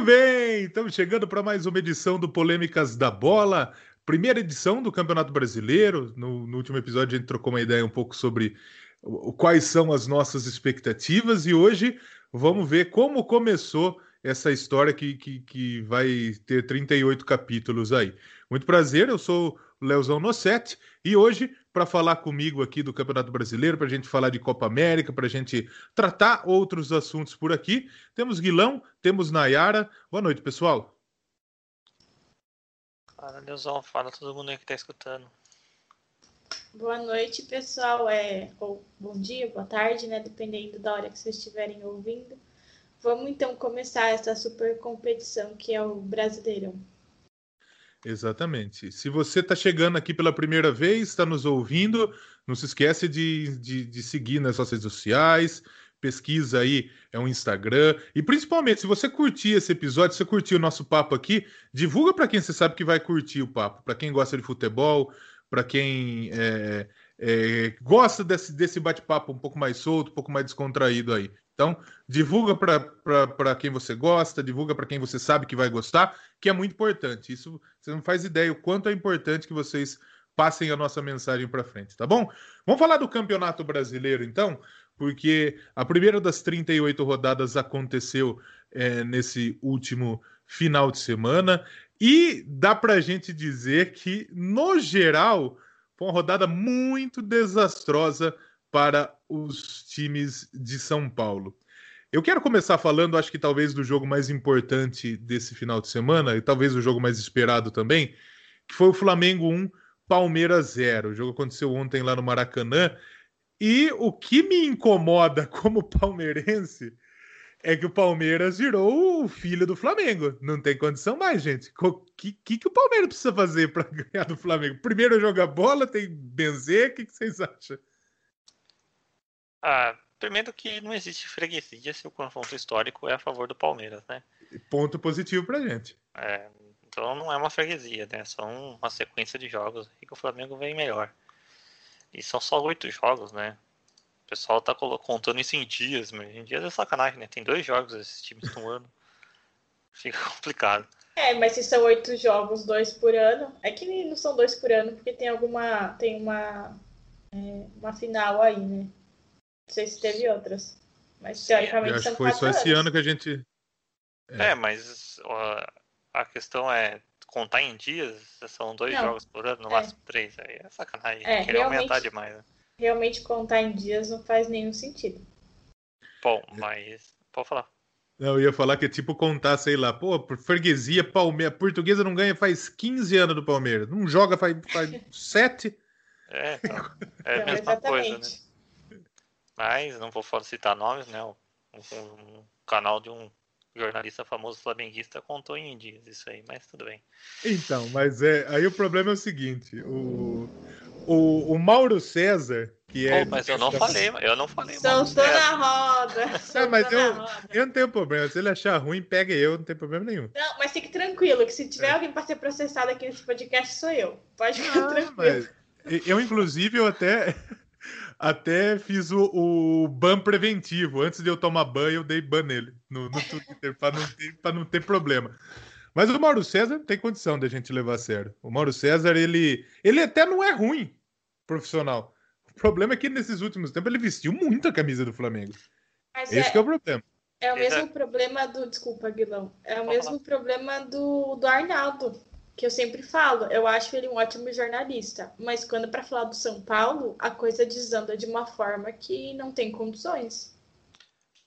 Muito bem, estamos chegando para mais uma edição do Polêmicas da Bola, primeira edição do Campeonato Brasileiro. No, no, último episódio a gente trocou uma ideia um pouco sobre quais são as nossas expectativas e hoje vamos ver como começou essa história que, que, que vai ter 38 capítulos aí. Muito prazer, eu sou Leozão Nossetti e hoje para falar comigo aqui do Campeonato Brasileiro, para a gente falar de Copa América, para a gente tratar outros assuntos por aqui. Temos Guilão, temos Nayara. Boa noite, pessoal. Fala, Leozão. Fala todo mundo aí que está escutando. Boa noite, pessoal. É, ou bom dia, boa tarde, né? Dependendo da hora que vocês estiverem ouvindo. Vamos então começar essa super competição que é o Brasileirão. Exatamente. Se você está chegando aqui pela primeira vez, está nos ouvindo, não se esquece de, de, de, seguir nas nossas redes sociais, pesquisa aí, é um Instagram. E principalmente, se você curtir esse episódio, se você curtir o nosso papo aqui, divulga para quem você sabe que vai curtir o papo. Para quem gosta de futebol, para quem é, é, gosta desse, desse bate-papo um pouco mais solto, um pouco mais descontraído aí. Então, divulga para quem você gosta, divulga para quem você sabe que vai gostar, que é muito importante. Isso você não faz ideia o quanto é importante que vocês passem a nossa mensagem para frente, tá bom? Vamos falar do Campeonato Brasileiro, então, porque a primeira das 38 rodadas aconteceu é, nesse último final de semana e dá para a gente dizer que, no geral, foi uma rodada muito desastrosa para os times de São Paulo. Eu quero começar falando, acho que talvez do jogo mais importante desse final de semana, e talvez o jogo mais esperado também, que foi o Flamengo 1, Palmeiras 0. O jogo aconteceu ontem lá no Maracanã. E o que me incomoda como palmeirense é que o Palmeiras virou o filho do Flamengo. Não tem condição mais, gente. O que, que, que o Palmeiras precisa fazer para ganhar do Flamengo? Primeiro joga bola, tem benzer, o que, que vocês acham? Ah, primeiro que não existe freguesia se o confronto histórico é a favor do Palmeiras, né? Ponto positivo pra gente. É, então não é uma freguesia, né? São uma sequência de jogos e que o Flamengo vem melhor. E são só oito jogos, né? O pessoal tá contando isso em dias, mas em dias é sacanagem, né? Tem dois jogos esses times no ano. Fica complicado. É, mas se são oito jogos, dois por ano, é que não são dois por ano, porque tem alguma. tem uma. É, uma final aí, né? Não sei se teve outras. Mas teoricamente acho que foi só esse ano que a gente. É, é mas ó, a questão é contar em dias, são dois não, jogos por ano, no é. máximo três. Aí é sacanagem. É, querer aumentar demais. Né? Realmente contar em dias não faz nenhum sentido. Bom, mas. Pode falar. Não, eu ia falar que é tipo contar, sei lá, pô, freguesia, Palmeiras. Portuguesa não ganha faz 15 anos do Palmeiras. Não joga faz, faz 7. É, então, é a mesma coisa, né? Mas não vou citar nomes, né? Um, um, canal de um jornalista famoso flamenguista contou em dias isso aí, mas tudo bem. Então, mas é aí o problema é o seguinte: o, o, o Mauro César, que é. Oh, mas eu não falei, eu não falei. Soltou na roda. É, mas eu, eu não tenho problema. Se ele achar ruim, pega eu, não tem problema nenhum. Não, mas fique tranquilo, que se tiver é. alguém para ser processado aqui nesse podcast, sou eu. Pode ficar ah, tranquilo. Mas eu, inclusive, eu até. Até fiz o, o ban preventivo. Antes de eu tomar ban, eu dei ban nele no, no Twitter, para não, ter, não ter problema. Mas o Mauro César tem condição de a gente levar a sério. O Mauro César, ele, ele até não é ruim profissional. O problema é que nesses últimos tempos ele vestiu muito a camisa do Flamengo. Mas Esse é, é o problema. É o mesmo problema do. Desculpa, Guilão. É o mesmo problema do, do Arnaldo que eu sempre falo, eu acho ele um ótimo jornalista, mas quando para falar do São Paulo, a coisa desanda de uma forma que não tem condições.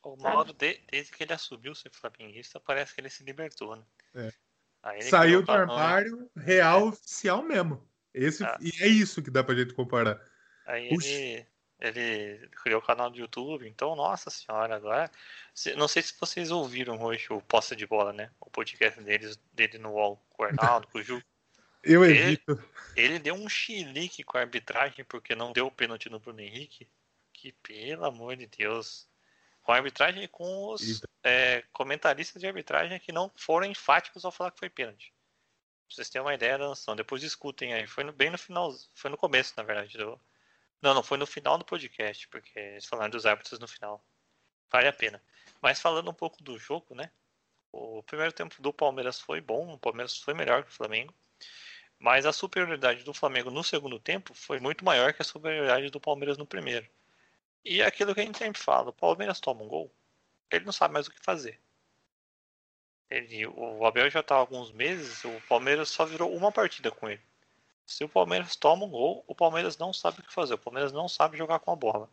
O modo de, desde que ele assumiu ser flamenguista, parece que ele se libertou, né? É. Saiu do armário real é. oficial mesmo. Esse, ah. E é isso que dá pra gente comparar. Aí Puxa. ele ele criou o canal do YouTube, então, nossa senhora, agora. Não sei se vocês ouviram hoje o Posse de Bola, né? O podcast deles, dele no UOL, com o Arnaldo, com o Ju. Eu evito. Ele, ele deu um chilique com a arbitragem porque não deu o pênalti no Bruno Henrique. Que, pelo amor de Deus. Com a arbitragem e com os é, comentaristas de arbitragem que não foram enfáticos ao falar que foi pênalti. Pra vocês terem uma ideia da noção. Depois discutem aí. Foi no, bem no final, foi no começo, na verdade, do, não, não foi no final do podcast, porque eles falaram dos árbitros no final. Vale a pena. Mas falando um pouco do jogo, né? O primeiro tempo do Palmeiras foi bom, o Palmeiras foi melhor que o Flamengo. Mas a superioridade do Flamengo no segundo tempo foi muito maior que a superioridade do Palmeiras no primeiro. E é aquilo que a gente sempre fala, o Palmeiras toma um gol, ele não sabe mais o que fazer. Ele, o Abel já está há alguns meses, o Palmeiras só virou uma partida com ele. Se o Palmeiras toma um gol, o Palmeiras não sabe o que fazer, o Palmeiras não sabe jogar com a bola.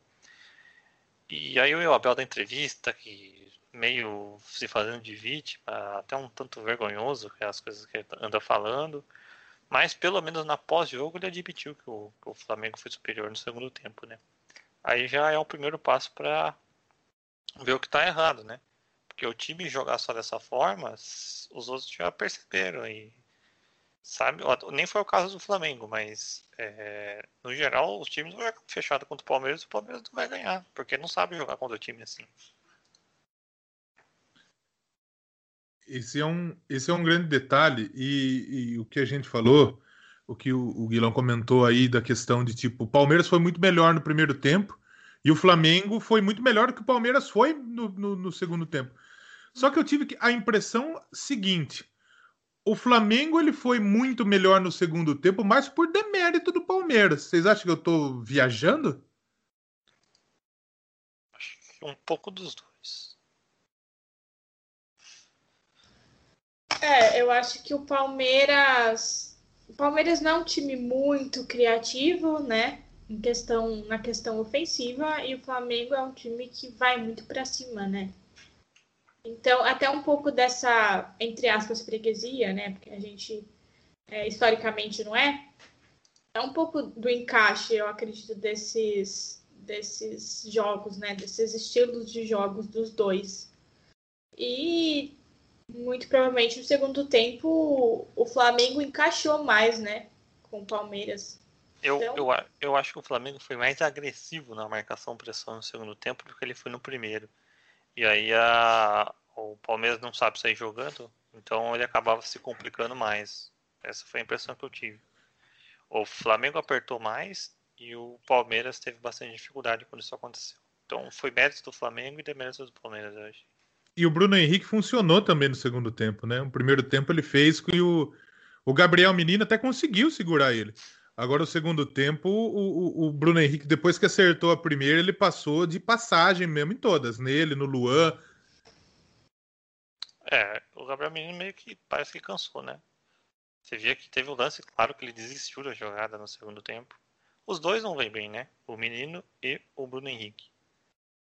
E aí o Abel da entrevista, que meio se fazendo de vítima, até um tanto vergonhoso é as coisas que ele anda falando, mas pelo menos na pós-jogo ele admitiu que o, que o Flamengo foi superior no segundo tempo, né? Aí já é o primeiro passo para ver o que está errado, né? Porque o time jogar só dessa forma, os outros já perceberam e sabe? Nem foi o caso do Flamengo, mas é, no geral os times vão jogar fechado contra o Palmeiras e o Palmeiras não vai ganhar, porque não sabe jogar contra o time assim. Esse é um, esse é um grande detalhe e, e o que a gente falou, o que o, o Guilherme comentou aí da questão de tipo, o Palmeiras foi muito melhor no primeiro tempo e o Flamengo foi muito melhor do que o Palmeiras foi no, no, no segundo tempo. Só que eu tive a impressão seguinte: o Flamengo ele foi muito melhor no segundo tempo, mas por demérito do Palmeiras. Vocês acham que eu estou viajando? Um pouco dos dois. É, eu acho que o Palmeiras. O Palmeiras não é um time muito criativo, né? em questão, na questão ofensiva e o Flamengo é um time que vai muito para cima, né? Então, até um pouco dessa, entre aspas, freguesia, né? Porque a gente é, historicamente não é. É um pouco do encaixe, eu acredito, desses, desses jogos, né? Desses estilos de jogos dos dois. E muito provavelmente no segundo tempo o Flamengo encaixou mais, né? Com o Palmeiras. Eu, então... eu, eu acho que o Flamengo foi mais agressivo na marcação pressão no segundo tempo do que ele foi no primeiro. E aí a, o Palmeiras não sabe sair jogando, então ele acabava se complicando mais. Essa foi a impressão que eu tive. O Flamengo apertou mais e o Palmeiras teve bastante dificuldade quando isso aconteceu. Então foi mérito do Flamengo e demérito do Palmeiras, acho. E o Bruno Henrique funcionou também no segundo tempo, né? No primeiro tempo ele fez que o, o Gabriel Menino até conseguiu segurar ele. Agora, o segundo tempo, o, o, o, Bruno Henrique, depois que acertou a primeira, ele passou de passagem mesmo em todas, nele, no Luan. É, o Gabriel Menino meio que parece que cansou, né? Você via que teve um lance, claro que ele desistiu da jogada no segundo tempo. Os dois não vêm bem, né? O Menino e o Bruno Henrique.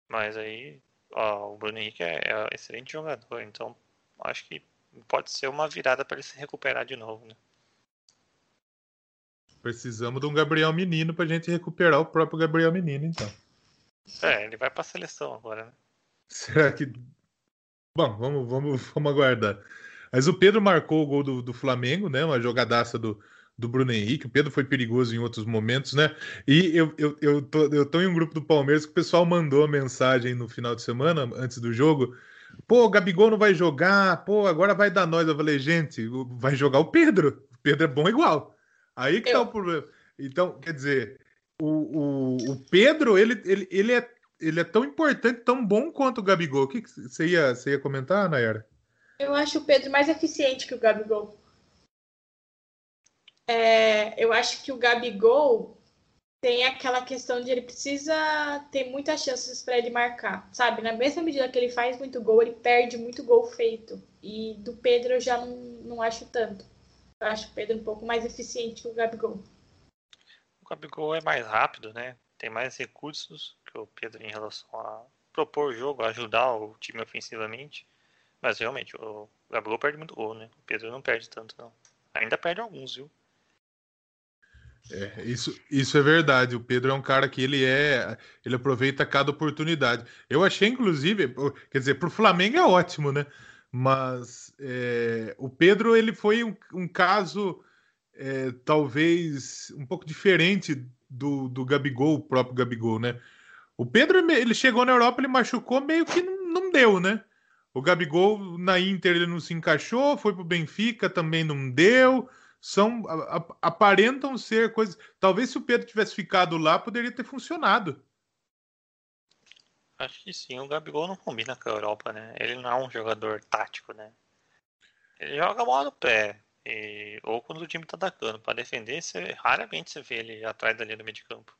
Mas aí, ó, o Bruno Henrique é, é um excelente jogador, então acho que pode ser uma virada para ele se recuperar de novo, né? Precisamos de um Gabriel Menino para a gente recuperar o próprio Gabriel Menino, então. É, ele vai para a seleção agora, né? Será que. Bom, vamos, vamos, vamos aguardar. Mas o Pedro marcou o gol do, do Flamengo, né? Uma jogadaça do, do Bruno Henrique. O Pedro foi perigoso em outros momentos, né? E eu, eu, eu, tô, eu tô em um grupo do Palmeiras que o pessoal mandou a mensagem no final de semana, antes do jogo. Pô, o Gabigol não vai jogar, pô, agora vai dar nós. Eu falei, gente, vai jogar o Pedro. O Pedro é bom igual. Aí que tá eu... tá o problema. Então, quer dizer, o, o, o Pedro, ele, ele, ele, é, ele é tão importante, tão bom quanto o Gabigol. O que, que você, ia, você ia comentar, Nayara? Eu acho o Pedro mais eficiente que o Gabigol. É, eu acho que o Gabigol tem aquela questão de ele precisa ter muitas chances para ele marcar, sabe? Na mesma medida que ele faz muito gol, ele perde muito gol feito. E do Pedro eu já não, não acho tanto. Eu acho o Pedro um pouco mais eficiente que o Gabigol. O Gabigol é mais rápido, né? Tem mais recursos que o Pedro em relação a propor o jogo, ajudar o time ofensivamente. Mas realmente, o Gabigol perde muito gol, né? O Pedro não perde tanto, não. Ainda perde alguns, viu? É, isso, isso é verdade. O Pedro é um cara que ele é, ele aproveita cada oportunidade. Eu achei, inclusive, quer dizer, para o Flamengo é ótimo, né? Mas é, o Pedro ele foi um, um caso é, talvez um pouco diferente do, do Gabigol, o próprio Gabigol, né? O Pedro ele chegou na Europa, ele machucou, meio que não, não deu, né? O Gabigol na Inter ele não se encaixou, foi para o Benfica também não deu. São aparentam ser coisas. Talvez se o Pedro tivesse ficado lá, poderia ter funcionado. Acho que sim, o Gabigol não combina com a Europa, né? Ele não é um jogador tático, né? Ele joga a bola no pé. E... ou quando o time tá atacando. Para defender, você... raramente você vê ele atrás da linha do meio de campo.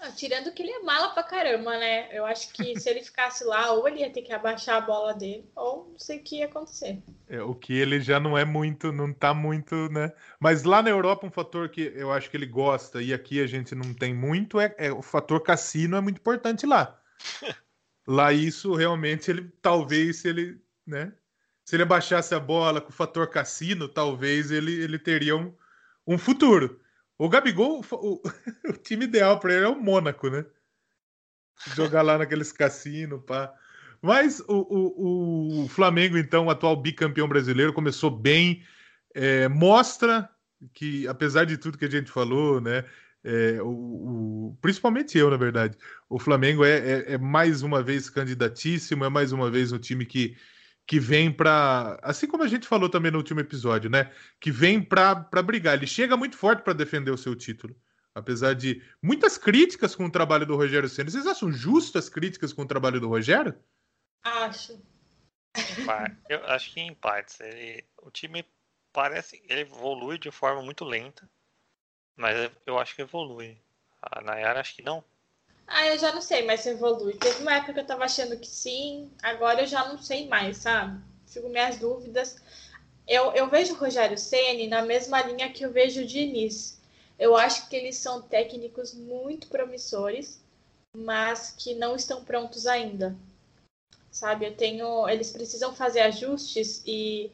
Não, tirando que ele é mala pra caramba, né? Eu acho que se ele ficasse lá, ou ele ia ter que abaixar a bola dele, ou não sei o que ia acontecer. É, o que ele já não é muito, não tá muito, né? Mas lá na Europa, um fator que eu acho que ele gosta e aqui a gente não tem muito é, é o fator cassino é muito importante lá. lá isso realmente ele talvez se ele, né? Se ele abaixasse a bola com o fator cassino, talvez ele, ele teria um, um futuro. O Gabigol, o, o time ideal para ele é o Mônaco, né? Jogar lá naqueles cassinos, pá. Mas o, o, o, Flamengo, então, atual bicampeão brasileiro, começou bem. É, mostra que, apesar de tudo que a gente falou, né? É, o, o, principalmente eu, na verdade, o Flamengo é, é, é, mais uma vez candidatíssimo, é mais uma vez um time que, que vem para, assim como a gente falou também no último episódio, né? Que vem para brigar. Ele chega muito forte para defender o seu título. Apesar de muitas críticas com o trabalho do Rogério Senna. Vocês acham justas críticas com o trabalho do Rogério? Acho. Eu acho que em partes. Ele, o time parece. Ele evolui de forma muito lenta. Mas eu acho que evolui. A Nayara acho que não. Ah, eu já não sei mais se evolui. Teve uma época que eu tava achando que sim, agora eu já não sei mais, sabe? Fico minhas dúvidas. Eu, eu vejo o Rogério Ceni na mesma linha que eu vejo o Diniz. Eu acho que eles são técnicos muito promissores, mas que não estão prontos ainda. Sabe, eu tenho. Eles precisam fazer ajustes e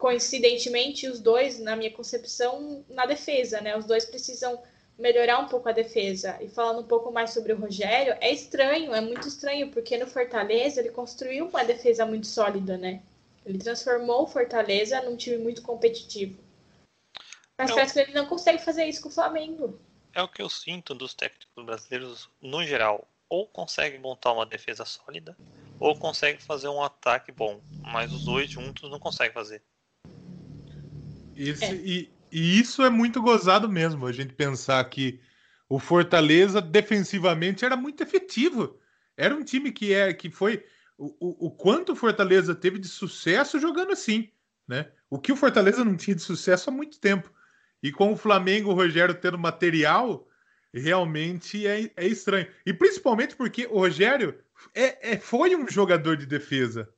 coincidentemente os dois, na minha concepção, na defesa, né? Os dois precisam melhorar um pouco a defesa. E falando um pouco mais sobre o Rogério, é estranho, é muito estranho, porque no Fortaleza ele construiu uma defesa muito sólida, né? Ele transformou o Fortaleza num time muito competitivo. Mas é parece o... que ele não consegue fazer isso com o Flamengo. É o que eu sinto dos técnicos brasileiros no geral. Ou consegue montar uma defesa sólida, ou consegue fazer um ataque bom. Mas os dois juntos não conseguem fazer. Esse, é. e, e isso é muito gozado mesmo, a gente pensar que o Fortaleza defensivamente era muito efetivo. Era um time que é que foi o, o, o quanto o Fortaleza teve de sucesso jogando assim, né? O que o Fortaleza não tinha de sucesso há muito tempo. E com o Flamengo, o Rogério tendo material, realmente é, é estranho. E principalmente porque o Rogério é, é, foi um jogador de defesa.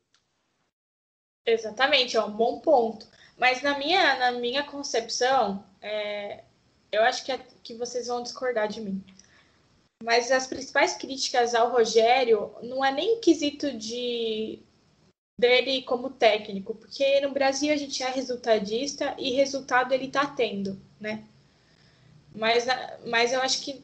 Exatamente, é um bom ponto. Mas na minha, na minha concepção, é, eu acho que, é, que vocês vão discordar de mim. Mas as principais críticas ao Rogério não é nem quesito de dele como técnico, porque no Brasil a gente é resultadista e resultado ele tá tendo, né? Mas, mas eu acho que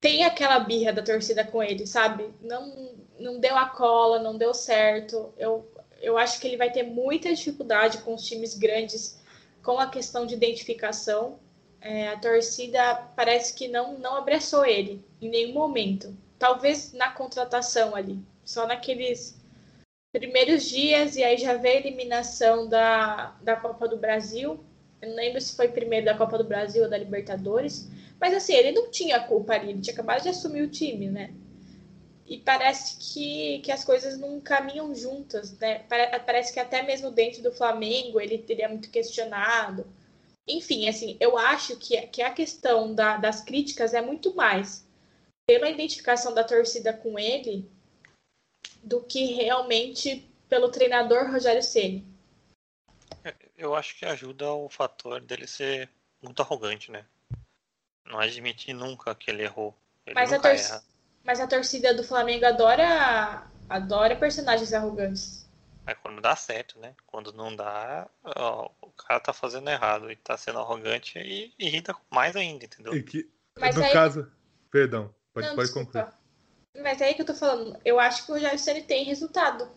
tem aquela birra da torcida com ele, sabe? Não, não deu a cola, não deu certo. Eu, eu acho que ele vai ter muita dificuldade com os times grandes com a questão de identificação. É, a torcida parece que não, não abraçou ele em nenhum momento. Talvez na contratação ali, só naqueles primeiros dias, e aí já veio a eliminação da, da Copa do Brasil. Eu não lembro se foi primeiro da Copa do Brasil ou da Libertadores. Mas assim, ele não tinha culpa ali, ele tinha acabado de assumir o time, né? E parece que, que as coisas não caminham juntas, né? Parece que até mesmo dentro do Flamengo ele teria muito questionado. Enfim, assim, eu acho que, que a questão da, das críticas é muito mais pela identificação da torcida com ele do que realmente pelo treinador Rogério Ceni. É, eu acho que ajuda o fator dele ser muito arrogante, né? Não admitir nunca que ele errou. Ele Mas nunca a torcida erra. Mas a torcida do Flamengo adora, adora personagens arrogantes. É quando dá certo, né? Quando não dá, ó, o cara tá fazendo errado e tá sendo arrogante e irrita mais ainda, entendeu? E que, Mas no aí... caso, perdão, pode, não, pode concluir. Mas é aí que eu tô falando, eu acho que o Rogério Ceni tem resultado.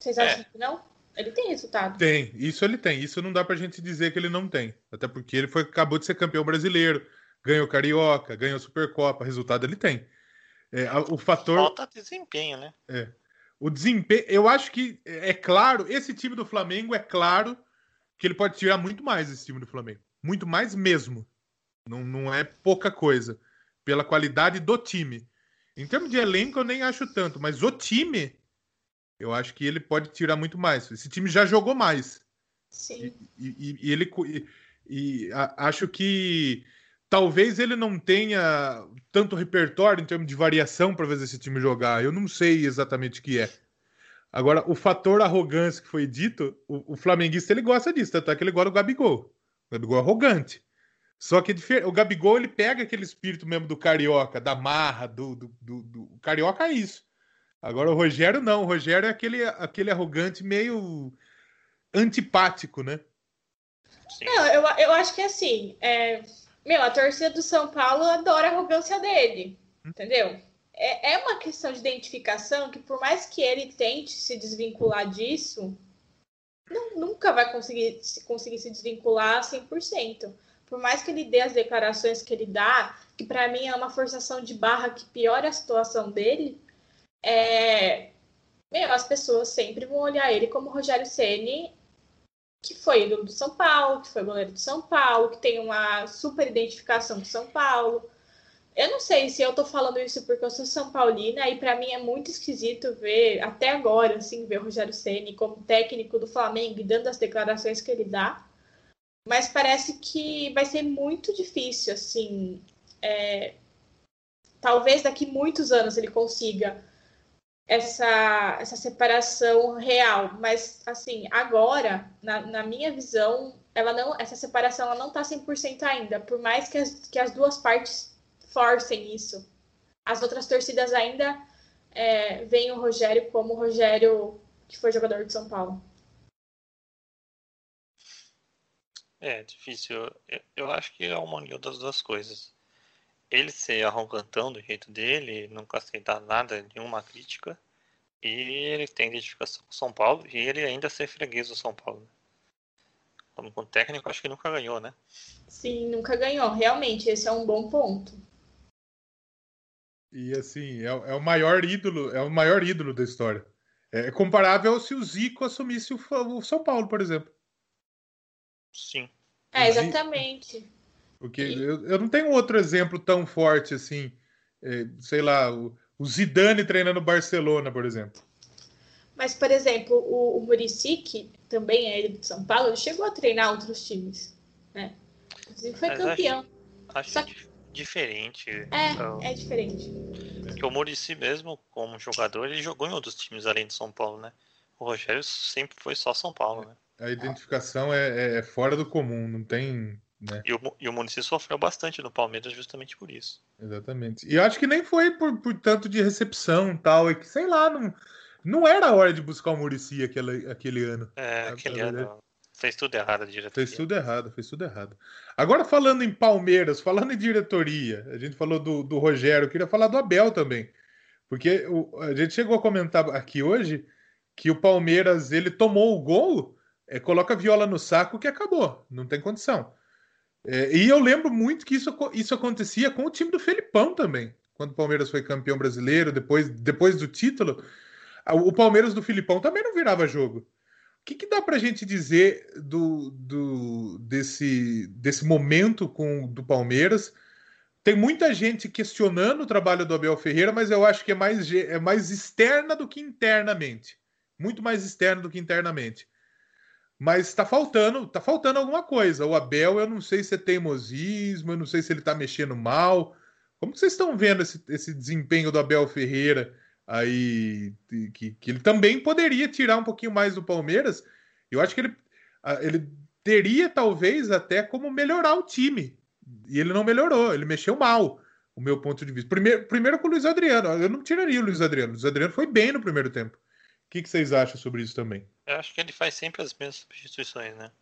Vocês acham é. que não? Ele tem resultado. Tem, isso ele tem. Isso não dá pra gente dizer que ele não tem. Até porque ele foi, acabou de ser campeão brasileiro ganhou Carioca, ganhou Supercopa, resultado ele tem. É, o fator. Falta desempenho, né? É. O desempenho, eu acho que é claro, esse time do Flamengo é claro que ele pode tirar muito mais esse time do Flamengo. Muito mais mesmo. Não, não é pouca coisa. Pela qualidade do time. Em termos de elenco, eu nem acho tanto, mas o time, eu acho que ele pode tirar muito mais. Esse time já jogou mais. Sim. E, e, e ele e, e a, acho que talvez ele não tenha tanto repertório em termos de variação para ver esse time jogar. Eu não sei exatamente o que é. Agora, o fator arrogância que foi dito, o, o flamenguista ele gosta disso, até que ele gosta do Gabigol. O Gabigol é arrogante. Só que o Gabigol ele pega aquele espírito mesmo do carioca, da marra, do, do, do, do... Carioca é isso. Agora o Rogério não, o Rogério é aquele, aquele arrogante meio antipático, né? Não, eu, eu acho que assim, é... meu, a torcida do São Paulo adora a arrogância dele, entendeu? É, é uma questão de identificação que, por mais que ele tente se desvincular disso, não, nunca vai conseguir, conseguir se desvincular 100% por mais que ele dê as declarações que ele dá, que para mim é uma forçação de barra que piora a situação dele, é... Meu, as pessoas sempre vão olhar ele como Rogério Ceni, que foi ídolo do São Paulo, que foi goleiro do São Paulo, que tem uma super identificação com São Paulo. Eu não sei se eu tô falando isso porque eu sou São Paulina e para mim é muito esquisito ver, até agora, assim, ver o Rogério Ceni como técnico do Flamengo e dando as declarações que ele dá mas parece que vai ser muito difícil, assim. É, talvez daqui muitos anos ele consiga essa, essa separação real, mas assim, agora, na, na minha visão, ela não, essa separação ela não está 100% ainda, por mais que as, que as duas partes forcem isso. As outras torcidas ainda é, veem o Rogério como o Rogério que foi jogador de São Paulo. É, difícil. Eu, eu acho que é uma união das duas coisas. Ele ser arrogantão do jeito dele, nunca aceitar nada, nenhuma crítica. E ele tem identificação com São Paulo e ele ainda ser freguês do São Paulo. Como com técnico, acho que nunca ganhou, né? Sim, nunca ganhou. Realmente, esse é um bom ponto. E assim, é, é o maior ídolo, é o maior ídolo da história. É comparável se o Zico assumisse o, o São Paulo, por exemplo. Sim. É, exatamente. Porque e... eu, eu não tenho outro exemplo tão forte assim, é, sei lá, o, o Zidane treinando Barcelona, por exemplo. Mas, por exemplo, o, o Muricy, que também é ele de São Paulo, ele chegou a treinar outros times. Né? Inclusive foi Mas campeão. Acho, acho que... diferente. É, então... é diferente. Porque o Muricy mesmo, como jogador, ele jogou em outros times além de São Paulo, né? O Rogério sempre foi só São Paulo, né? A identificação é, é, é fora do comum, não tem. Né? E, o, e o Munici sofreu bastante no Palmeiras justamente por isso. Exatamente. E eu acho que nem foi por, por tanto de recepção tal, é que, sei lá, não, não era a hora de buscar o Murici aquele, aquele ano. É, aquele ano. Fez tudo errado a diretoria. Fez tudo errado, fez tudo errado. Agora, falando em Palmeiras, falando em diretoria, a gente falou do, do Rogério, eu queria falar do Abel também. Porque o, a gente chegou a comentar aqui hoje que o Palmeiras ele tomou o gol é, coloca a viola no saco que acabou, não tem condição. É, e eu lembro muito que isso, isso acontecia com o time do Felipão também, quando o Palmeiras foi campeão brasileiro, depois, depois do título. O Palmeiras do Filipão também não virava jogo. O que, que dá para a gente dizer do, do, desse, desse momento com do Palmeiras? Tem muita gente questionando o trabalho do Abel Ferreira, mas eu acho que é mais, é mais externa do que internamente. Muito mais externa do que internamente. Mas está faltando, tá faltando alguma coisa. O Abel, eu não sei se é teimosismo, eu não sei se ele está mexendo mal. Como vocês estão vendo esse, esse desempenho do Abel Ferreira aí, que, que ele também poderia tirar um pouquinho mais do Palmeiras? Eu acho que ele, ele teria talvez até como melhorar o time. E ele não melhorou, ele mexeu mal, o meu ponto de vista. Primeiro, primeiro com o Luiz Adriano, eu não tiraria o Luiz Adriano. O Luiz Adriano foi bem no primeiro tempo. O que, que vocês acham sobre isso também? Eu acho que ele faz sempre as mesmas substituições, né?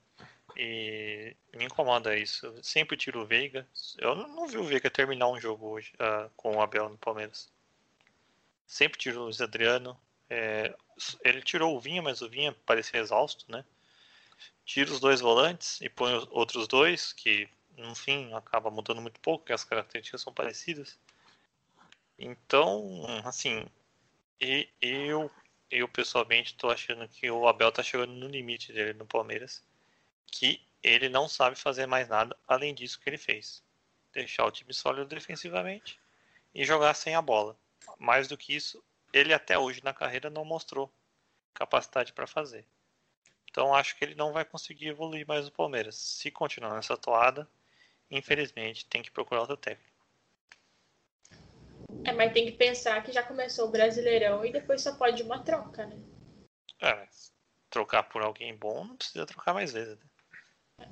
E me incomoda isso. Sempre tiro o Veiga. Eu não vi o Veiga terminar um jogo hoje uh, com o Abel no Palmeiras. Sempre tirou o Luiz Adriano. É, ele tirou o Vinha, mas o Vinha parecia exausto, né? Tira os dois volantes e põe outros dois, que no fim acaba mudando muito pouco, porque as características são parecidas. Então, assim, e eu eu pessoalmente estou achando que o Abel está chegando no limite dele no Palmeiras, que ele não sabe fazer mais nada além disso que ele fez. Deixar o time sólido defensivamente e jogar sem a bola. mais do que isso, ele até hoje na carreira não mostrou capacidade para fazer. Então acho que ele não vai conseguir evoluir mais no Palmeiras. Se continuar nessa toada, infelizmente tem que procurar outro técnico. É, mas tem que pensar que já começou o Brasileirão e depois só pode uma troca, né? É, trocar por alguém bom não precisa trocar mais vezes. Né?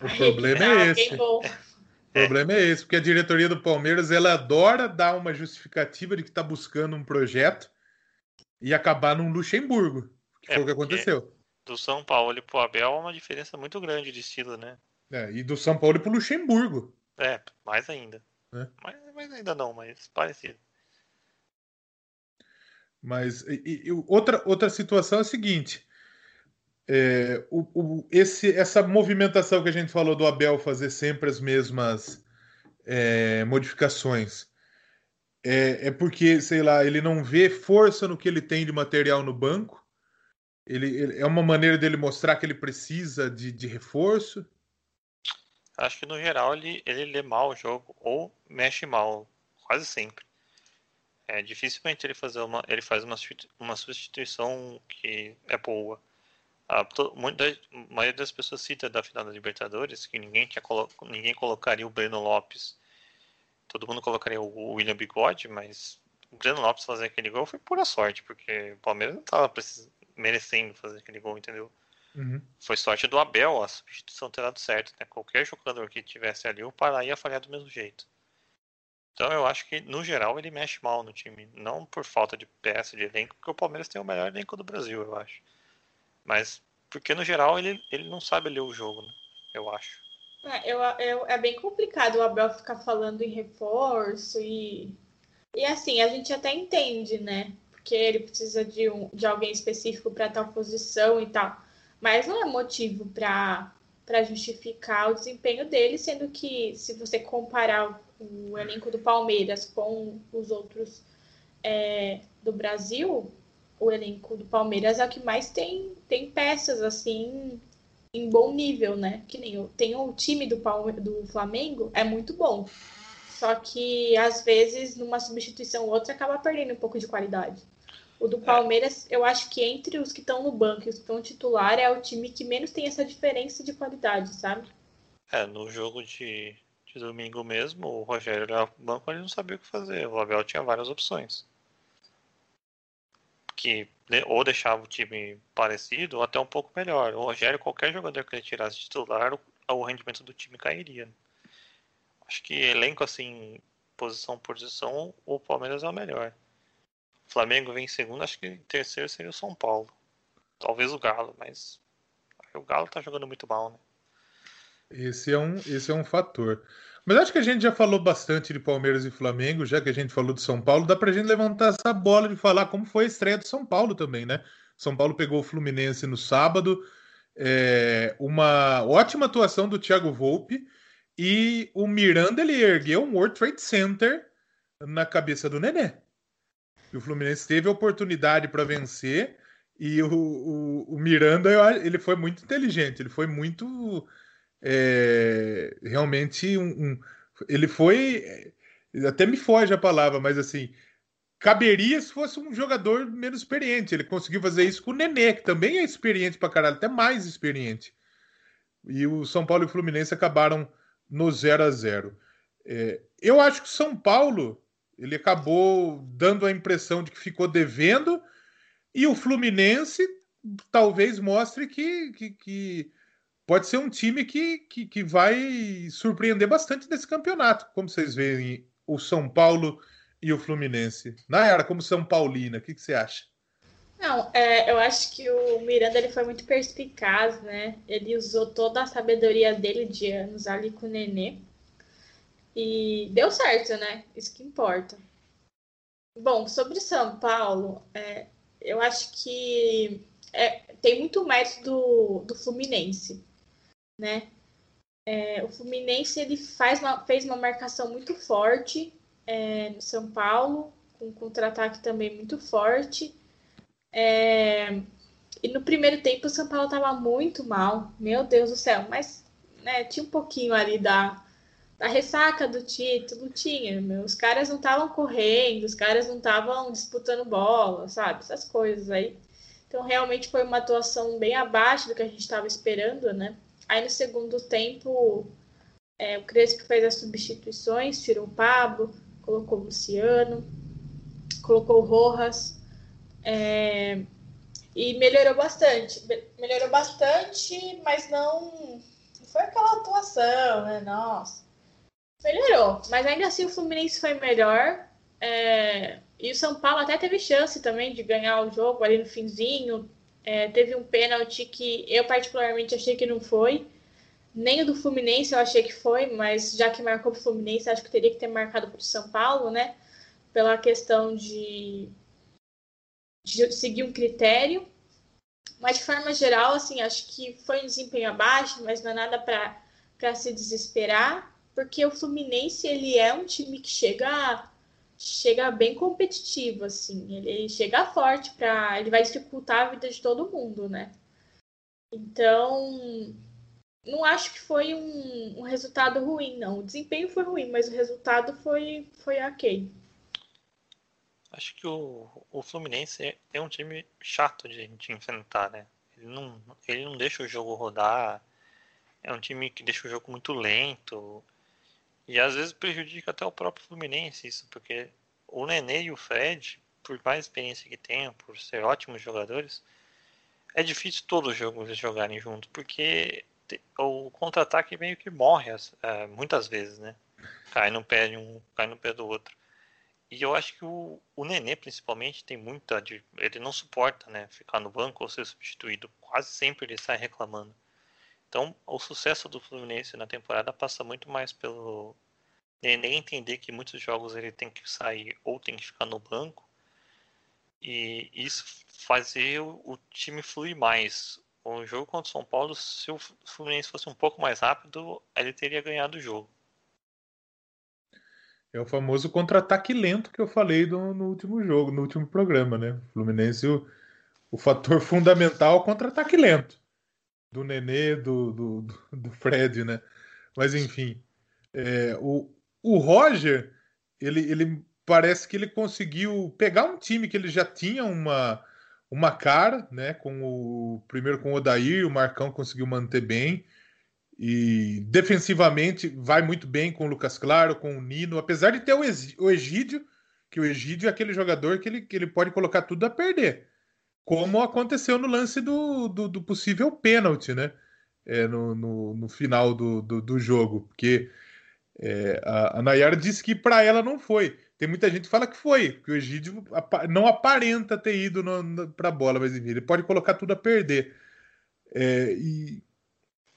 O problema é esse. O problema é esse, porque a diretoria do Palmeiras ela adora dar uma justificativa de que está buscando um projeto e acabar num Luxemburgo, que é, foi o que aconteceu. Do São Paulo pro Abel é uma diferença muito grande de estilo, né? É, e do São Paulo pro Luxemburgo. É, mais ainda. É. Mais, mais ainda não, mas parecido. Mas e, e, outra, outra situação é a seguinte: é, o, o, esse, essa movimentação que a gente falou do Abel fazer sempre as mesmas é, modificações é, é, porque, sei lá, ele não vê força no que ele tem de material no banco. Ele, ele é uma maneira dele mostrar que ele precisa de, de reforço. Acho que no geral ele, ele lê mal o jogo ou mexe mal, quase sempre. É, dificilmente ele, fazer uma, ele faz uma, uma substituição que é boa. A, to, muita, a maioria das pessoas cita da final da Libertadores que ninguém, tinha ninguém colocaria o Breno Lopes. Todo mundo colocaria o William Bigode, mas o Breno Lopes fazer aquele gol foi pura sorte, porque o Palmeiras não estava merecendo fazer aquele gol, entendeu? Uhum. Foi sorte do Abel a substituição ter dado certo. Né? Qualquer jogador que tivesse ali, o Pará ia falhar do mesmo jeito. Então eu acho que, no geral, ele mexe mal no time. Não por falta de peça, de elenco, porque o Palmeiras tem o melhor elenco do Brasil, eu acho. Mas porque, no geral, ele, ele não sabe ler o jogo, né? Eu acho. É, eu, eu, é bem complicado o Abel ficar falando em reforço e... E assim, a gente até entende, né? Porque ele precisa de, um, de alguém específico para tal posição e tal. Mas não é motivo para justificar o desempenho dele, sendo que se você comparar o elenco do Palmeiras com os outros é, do Brasil, o elenco do Palmeiras é o que mais tem, tem peças assim em bom nível, né? Que nem o, tem o time do, Palme, do Flamengo, é muito bom. Só que às vezes, numa substituição ou outra, acaba perdendo um pouco de qualidade. O do Palmeiras, é. eu acho que entre os que estão no banco e os que estão titular, é o time que menos tem essa diferença de qualidade, sabe? É, no jogo de, de domingo mesmo, o Rogério era banco, ele não sabia o que fazer. O Abel tinha várias opções. Que ou deixava o time parecido ou até um pouco melhor. O Rogério, qualquer jogador que ele tirasse titular, o, o rendimento do time cairia. Acho que elenco assim, posição por posição, o Palmeiras é o melhor. O Flamengo vem em segundo, acho que em terceiro seria o São Paulo. Talvez o Galo, mas o Galo tá jogando muito mal, né? Esse é um, esse é um fator. Mas acho que a gente já falou bastante de Palmeiras e Flamengo, já que a gente falou de São Paulo, dá pra gente levantar essa bola de falar como foi a estreia do São Paulo também, né? São Paulo pegou o Fluminense no sábado, é, uma ótima atuação do Thiago Volpe e o Miranda ele ergueu um World Trade Center na cabeça do Nenê. E o Fluminense teve a oportunidade para vencer e o, o, o Miranda ele foi muito inteligente, ele foi muito é, realmente um, um, ele foi até me foge a palavra, mas assim caberia se fosse um jogador menos experiente. Ele conseguiu fazer isso com o Nenê, que também é experiente pra caralho, até mais experiente. E o São Paulo e o Fluminense acabaram no 0 a 0 é, Eu acho que o São Paulo ele acabou dando a impressão de que ficou devendo, e o Fluminense talvez mostre que, que, que pode ser um time que, que, que, vai surpreender bastante nesse campeonato. Como vocês veem o São Paulo e o Fluminense? Nayara, como São Paulina, o que, que você acha? Não, é, eu acho que o Miranda ele foi muito perspicaz, né? Ele usou toda a sabedoria dele de anos ali com o Nenê. E deu certo, né? Isso que importa. Bom, sobre São Paulo, é, eu acho que é, tem muito mérito do, do Fluminense né? É, o Fluminense ele faz uma, fez uma marcação muito forte é, no São Paulo, com um contra-ataque também muito forte. É, e no primeiro tempo o São Paulo estava muito mal, meu Deus do céu, mas né, tinha um pouquinho ali da, a ressaca do título tinha, meu. Os caras não estavam correndo, os caras não estavam disputando bola, sabe? Essas coisas aí. Então, realmente foi uma atuação bem abaixo do que a gente estava esperando, né? Aí, no segundo tempo, é, o Crespo fez as substituições, tirou o Pablo, colocou o Luciano, colocou o Rojas. É, e melhorou bastante. Melhorou bastante, mas não, foi aquela atuação, né? Nossa. Melhorou, mas ainda assim o Fluminense foi melhor. É, e o São Paulo até teve chance também de ganhar o jogo ali no finzinho. É, teve um pênalti que eu particularmente achei que não foi. Nem o do Fluminense eu achei que foi, mas já que marcou para o Fluminense, acho que teria que ter marcado para o São Paulo, né? Pela questão de, de seguir um critério. Mas de forma geral, assim, acho que foi um desempenho abaixo, mas não é nada para se desesperar porque o Fluminense ele é um time que chega chega bem competitivo assim, ele chega forte para ele vai dificultar a vida de todo mundo, né? Então, não acho que foi um, um resultado ruim, não. O desempenho foi ruim, mas o resultado foi foi ok. Acho que o, o Fluminense é um time chato de, de enfrentar, né? Ele não, ele não deixa o jogo rodar. É um time que deixa o jogo muito lento. E às vezes prejudica até o próprio Fluminense isso, porque o Nenê e o Fred, por mais experiência que tenham, por ser ótimos jogadores, é difícil todos os jogos jogarem juntos, porque o contra-ataque meio que morre é, muitas vezes, né? Cai no pé de um, cai no pé do outro. E eu acho que o, o Nenê, principalmente, tem muita. Ele não suporta, né? Ficar no banco ou ser substituído. Quase sempre ele sai reclamando. Então, o sucesso do Fluminense na temporada passa muito mais pelo nem entender que muitos jogos ele tem que sair ou tem que ficar no banco e isso fazer o time fluir mais. O jogo contra o São Paulo, se o Fluminense fosse um pouco mais rápido, ele teria ganhado o jogo. É o famoso contra-ataque lento que eu falei do, no último jogo, no último programa, né? Fluminense, o, o fator fundamental é o contra-ataque lento do Nenê, do, do, do Fred, né? Mas enfim, é, o, o Roger, ele, ele parece que ele conseguiu pegar um time que ele já tinha uma, uma cara, né? Com o primeiro com o Odair, o Marcão conseguiu manter bem. E defensivamente vai muito bem com o Lucas Claro, com o Nino, apesar de ter o, Egídio, que o Egídio é aquele jogador que ele, que ele pode colocar tudo a perder como aconteceu no lance do, do, do possível pênalti, né? É, no, no, no, final do, do, do jogo, porque é, a, a Nayara disse que para ela não foi. Tem muita gente que fala que foi, que o Egídio não aparenta ter ido para a bola, mas enfim, ele pode colocar tudo a perder. É, e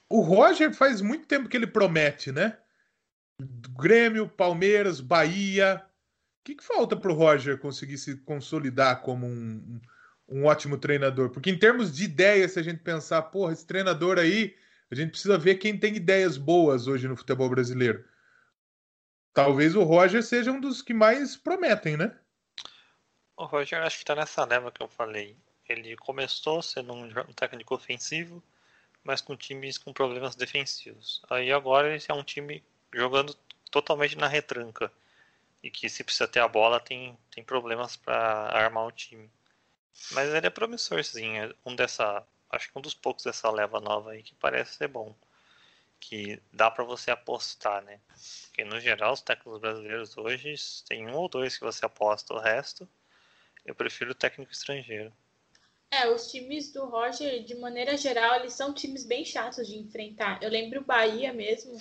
o Roger faz muito tempo que ele promete, né? Grêmio, Palmeiras, Bahia. O que, que falta para o Roger conseguir se consolidar como um ótimo treinador. Porque em termos de ideias, se a gente pensar, porra, esse treinador aí, a gente precisa ver quem tem ideias boas hoje no futebol brasileiro. Talvez o Roger seja um dos que mais prometem, né? O Roger acho que está nessa leva que eu falei. Ele começou sendo um técnico ofensivo, mas com times com problemas defensivos. Aí agora ele é um time jogando totalmente na retranca. E que se precisa ter a bola tem, tem problemas para armar o time. Mas ele é promissor, sim. É um dessa, acho que um dos poucos dessa leva nova aí que parece ser bom. Que dá para você apostar, né? Porque no geral os técnicos brasileiros hoje tem um ou dois que você aposta, o resto eu prefiro o técnico estrangeiro. É, os times do Roger, de maneira geral, eles são times bem chatos de enfrentar. Eu lembro o Bahia mesmo,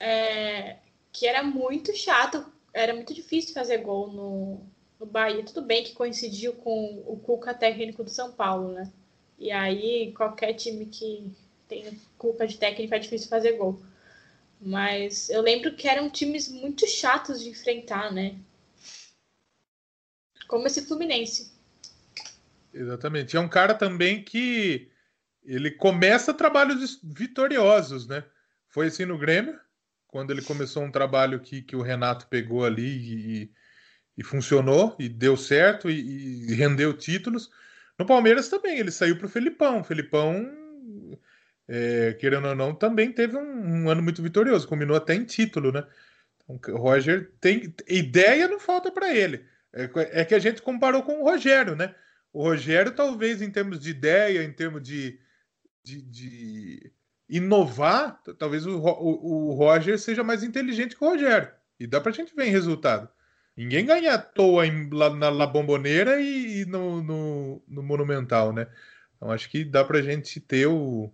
é, que era muito chato, era muito difícil fazer gol no, no Bahia. Tudo bem que coincidiu com o Cuca técnico do São Paulo, né? E aí qualquer time que tem Cuca de técnico é difícil fazer gol. Mas eu lembro que eram times muito chatos de enfrentar, né? Como esse Fluminense. Exatamente. É um cara também que ele começa trabalhos vitoriosos, né? Foi assim no Grêmio, quando ele começou um trabalho que, que o Renato pegou ali e, e funcionou e deu certo e, e rendeu títulos. No Palmeiras também, ele saiu para o Felipão. Felipão é, querendo ou não, também teve um, um, ano muito vitorioso, combinou até em título, né? Então, o Roger tem ideia, não falta para ele. É, é, que a gente comparou com o Rogério, né? O Rogério, talvez, em termos de ideia, em termos de, de, de inovar, talvez o, o, o, Roger seja mais inteligente que o Rogério. E dá pra gente ver em resultado. Ninguém ganha à toa em, lá, na, na Bomboneira e, e no, no, no, Monumental, né? Então acho que dá pra gente ter o,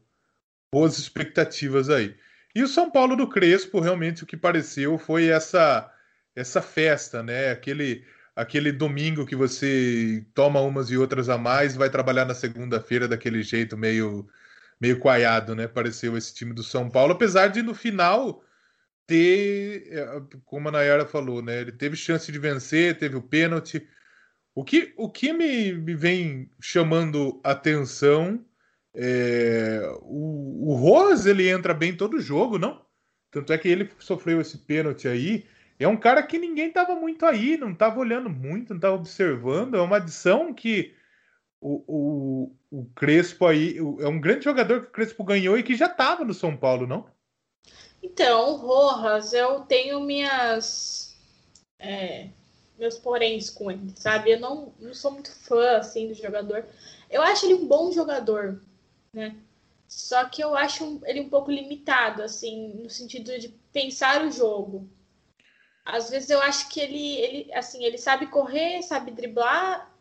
boas expectativas aí. E o São Paulo do Crespo, realmente o que pareceu foi essa essa festa, né? Aquele aquele domingo que você toma umas e outras a mais, vai trabalhar na segunda-feira daquele jeito meio meio coaiado, né? Pareceu esse time do São Paulo, apesar de no final ter, é, como a Nayara falou, né? Ele teve chance de vencer, teve o pênalti. O que, o que me, me vem chamando atenção é, o, o Rose ele entra bem todo jogo, não? Tanto é que ele sofreu esse pênalti aí. É um cara que ninguém estava muito aí, não estava olhando muito, não estava observando. É uma adição que o, o, o Crespo aí é um grande jogador que o Crespo ganhou e que já estava no São Paulo, não? Então, Rojas, eu tenho minhas. É, meus poréns com ele, sabe? Eu não, não sou muito fã assim do jogador. Eu acho ele um bom jogador, né? Só que eu acho ele um pouco limitado, assim, no sentido de pensar o jogo. Às vezes eu acho que ele, ele, assim, ele sabe correr, sabe driblar,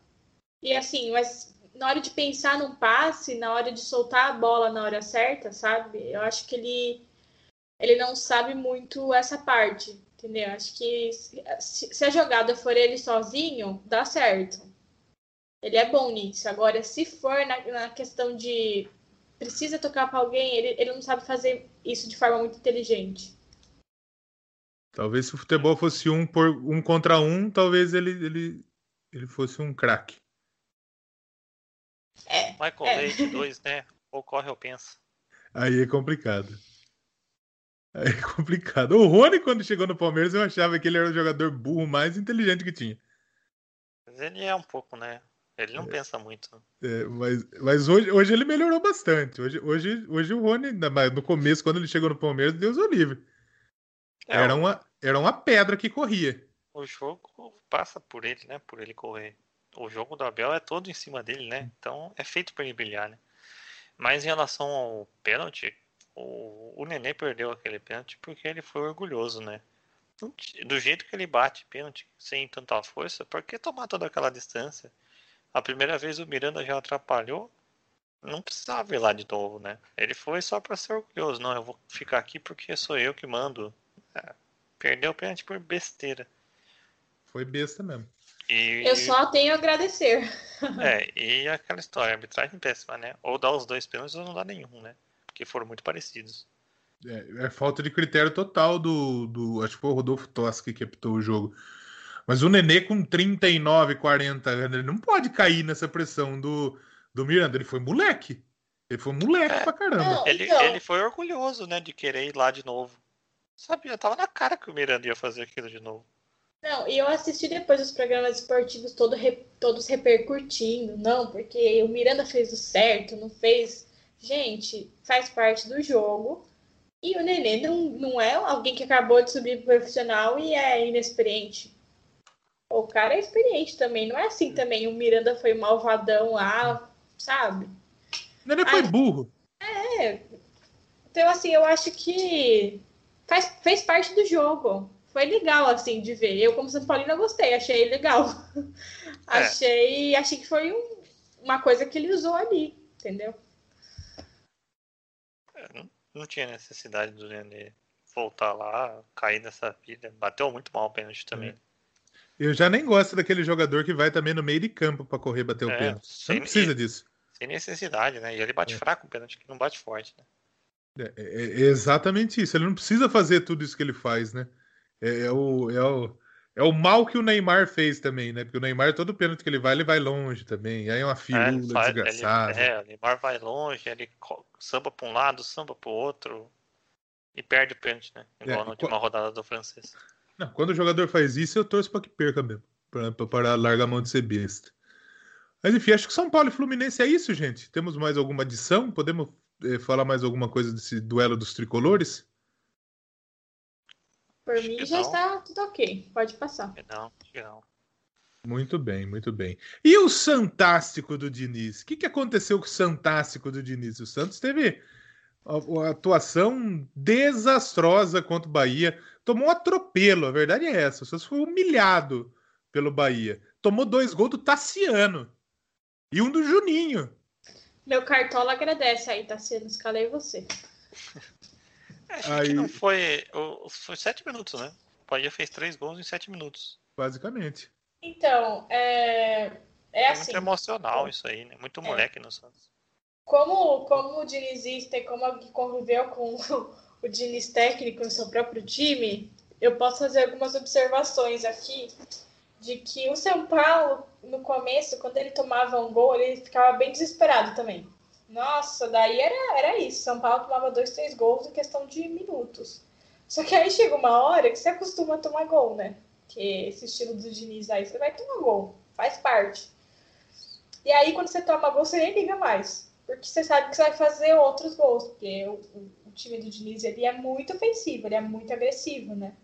e assim, mas na hora de pensar num passe, na hora de soltar a bola na hora certa, sabe? Eu acho que ele, ele não sabe muito essa parte, entendeu? Acho que se, a jogada for ele sozinho, dá certo. Ele é bom nisso. Agora, se for na, na questão de precisa tocar para alguém, ele, ele não sabe fazer isso de forma muito inteligente. Talvez se o futebol fosse um por um contra um, talvez ele, ele, ele fosse um craque. É. Michael é. Leite 2, né? Ou corre ou pensa. Aí é complicado. É complicado. O Rony, quando chegou no Palmeiras, eu achava que ele era o jogador burro mais inteligente que tinha. Mas ele é um pouco, né? Ele não é. pensa muito. É, mas mas hoje, hoje ele melhorou bastante. Hoje, hoje, hoje o Rony, no começo, quando ele chegou no Palmeiras, Deus o livre. É, era, uma, era uma pedra que corria. O jogo passa por ele, né? Por ele correr. O jogo do Abel é todo em cima dele, né? Então é feito para ele brilhar, né? Mas em relação ao pênalti, o, o Nenê perdeu aquele pênalti porque ele foi orgulhoso, né? Do jeito que ele bate pênalti sem tanta força, por que tomar toda aquela distância? A primeira vez o Miranda já atrapalhou, não precisava ir lá de novo, né? Ele foi só para ser orgulhoso. Não, eu vou ficar aqui porque sou eu que mando. É, perdeu o pênalti por besteira. Foi besta mesmo. E, eu só tenho a agradecer. É, e aquela história, arbitragem péssima, né? Ou dá os dois pênaltis ou não dá nenhum, né? Porque foram muito parecidos. É, é falta de critério total do, do. Acho que foi o Rodolfo Toschi que apitou o jogo. Mas o Nenê com 39, 40 anos, ele não pode cair nessa pressão do, do Miranda. Ele foi moleque. Ele foi moleque é, pra caramba. Não, ele, então... ele foi orgulhoso, né, de querer ir lá de novo. Sabia, tava na cara que o Miranda ia fazer aquilo de novo. Não, e eu assisti depois os programas esportivos todo, todos repercutindo. Não, porque o Miranda fez o certo, não fez. Gente, faz parte do jogo. E o Nenê não, não é alguém que acabou de subir pro profissional e é inexperiente. O cara é experiente também, não é assim também. O Miranda foi malvadão lá, sabe? Ele foi burro. É. Então, assim, eu acho que faz, fez parte do jogo. Foi legal, assim, de ver. Eu, como São Paulino, gostei, achei legal. É. achei, achei que foi um, uma coisa que ele usou ali, entendeu? Não, tinha necessidade do Nenê voltar lá, cair nessa vida. Bateu muito mal o pênalti também. É. Eu já nem gosto daquele jogador que vai também no meio de campo para correr bater o é, pênalti. Você não precisa disso. Sem necessidade, né? E ele bate é. fraco o pênalti, que não bate forte, né? É, é, é, exatamente isso. Ele não precisa fazer tudo isso que ele faz, né? É, é, o, é, o, é o mal que o Neymar fez também, né? Porque o Neymar, todo pênalti que ele vai, ele vai longe também. Aí é uma firula é, desgraçada. Ele, é, o Neymar vai longe, ele samba para um lado, samba para o outro e perde o pênalti, né? Igual na última rodada do francês. Não, quando o jogador faz isso, eu torço para que perca mesmo. Para largar a mão de ser besta. Mas enfim, acho que São Paulo e Fluminense é isso, gente. Temos mais alguma adição? Podemos é, falar mais alguma coisa desse duelo dos tricolores? Por acho mim já não. está tudo ok. Pode passar. Não, não. Muito bem, muito bem. E o Santástico do Diniz? O que, que aconteceu com o Santástico do Diniz? O Santos teve uma atuação desastrosa contra o Bahia. Tomou um atropelo, a verdade é essa. O Santos foi humilhado pelo Bahia. Tomou dois gols do Tassiano e um do Juninho. Meu cartola agradece aí, Tassiano. Escalei você. Acho aí... que não foi. Foi sete minutos, né? O Bahia fez três gols em sete minutos. Basicamente. Então, é, é, é assim. muito emocional isso aí, né? Muito é. moleque é. no Santos. Como, como dinizista e como alguém conviveu com o Diniz técnico no seu próprio time, eu posso fazer algumas observações aqui de que o São Paulo, no começo, quando ele tomava um gol, ele ficava bem desesperado também. Nossa, daí era, era isso. São Paulo tomava dois, três gols em questão de minutos. Só que aí chega uma hora que você acostuma a tomar gol, né? Que esse estilo do Diniz aí, você vai tomar gol, faz parte. E aí, quando você toma gol, você nem liga mais. Porque você sabe que você vai fazer outros gols. Porque o, o, o time do Diniz ele é muito ofensivo, ele é muito agressivo, né?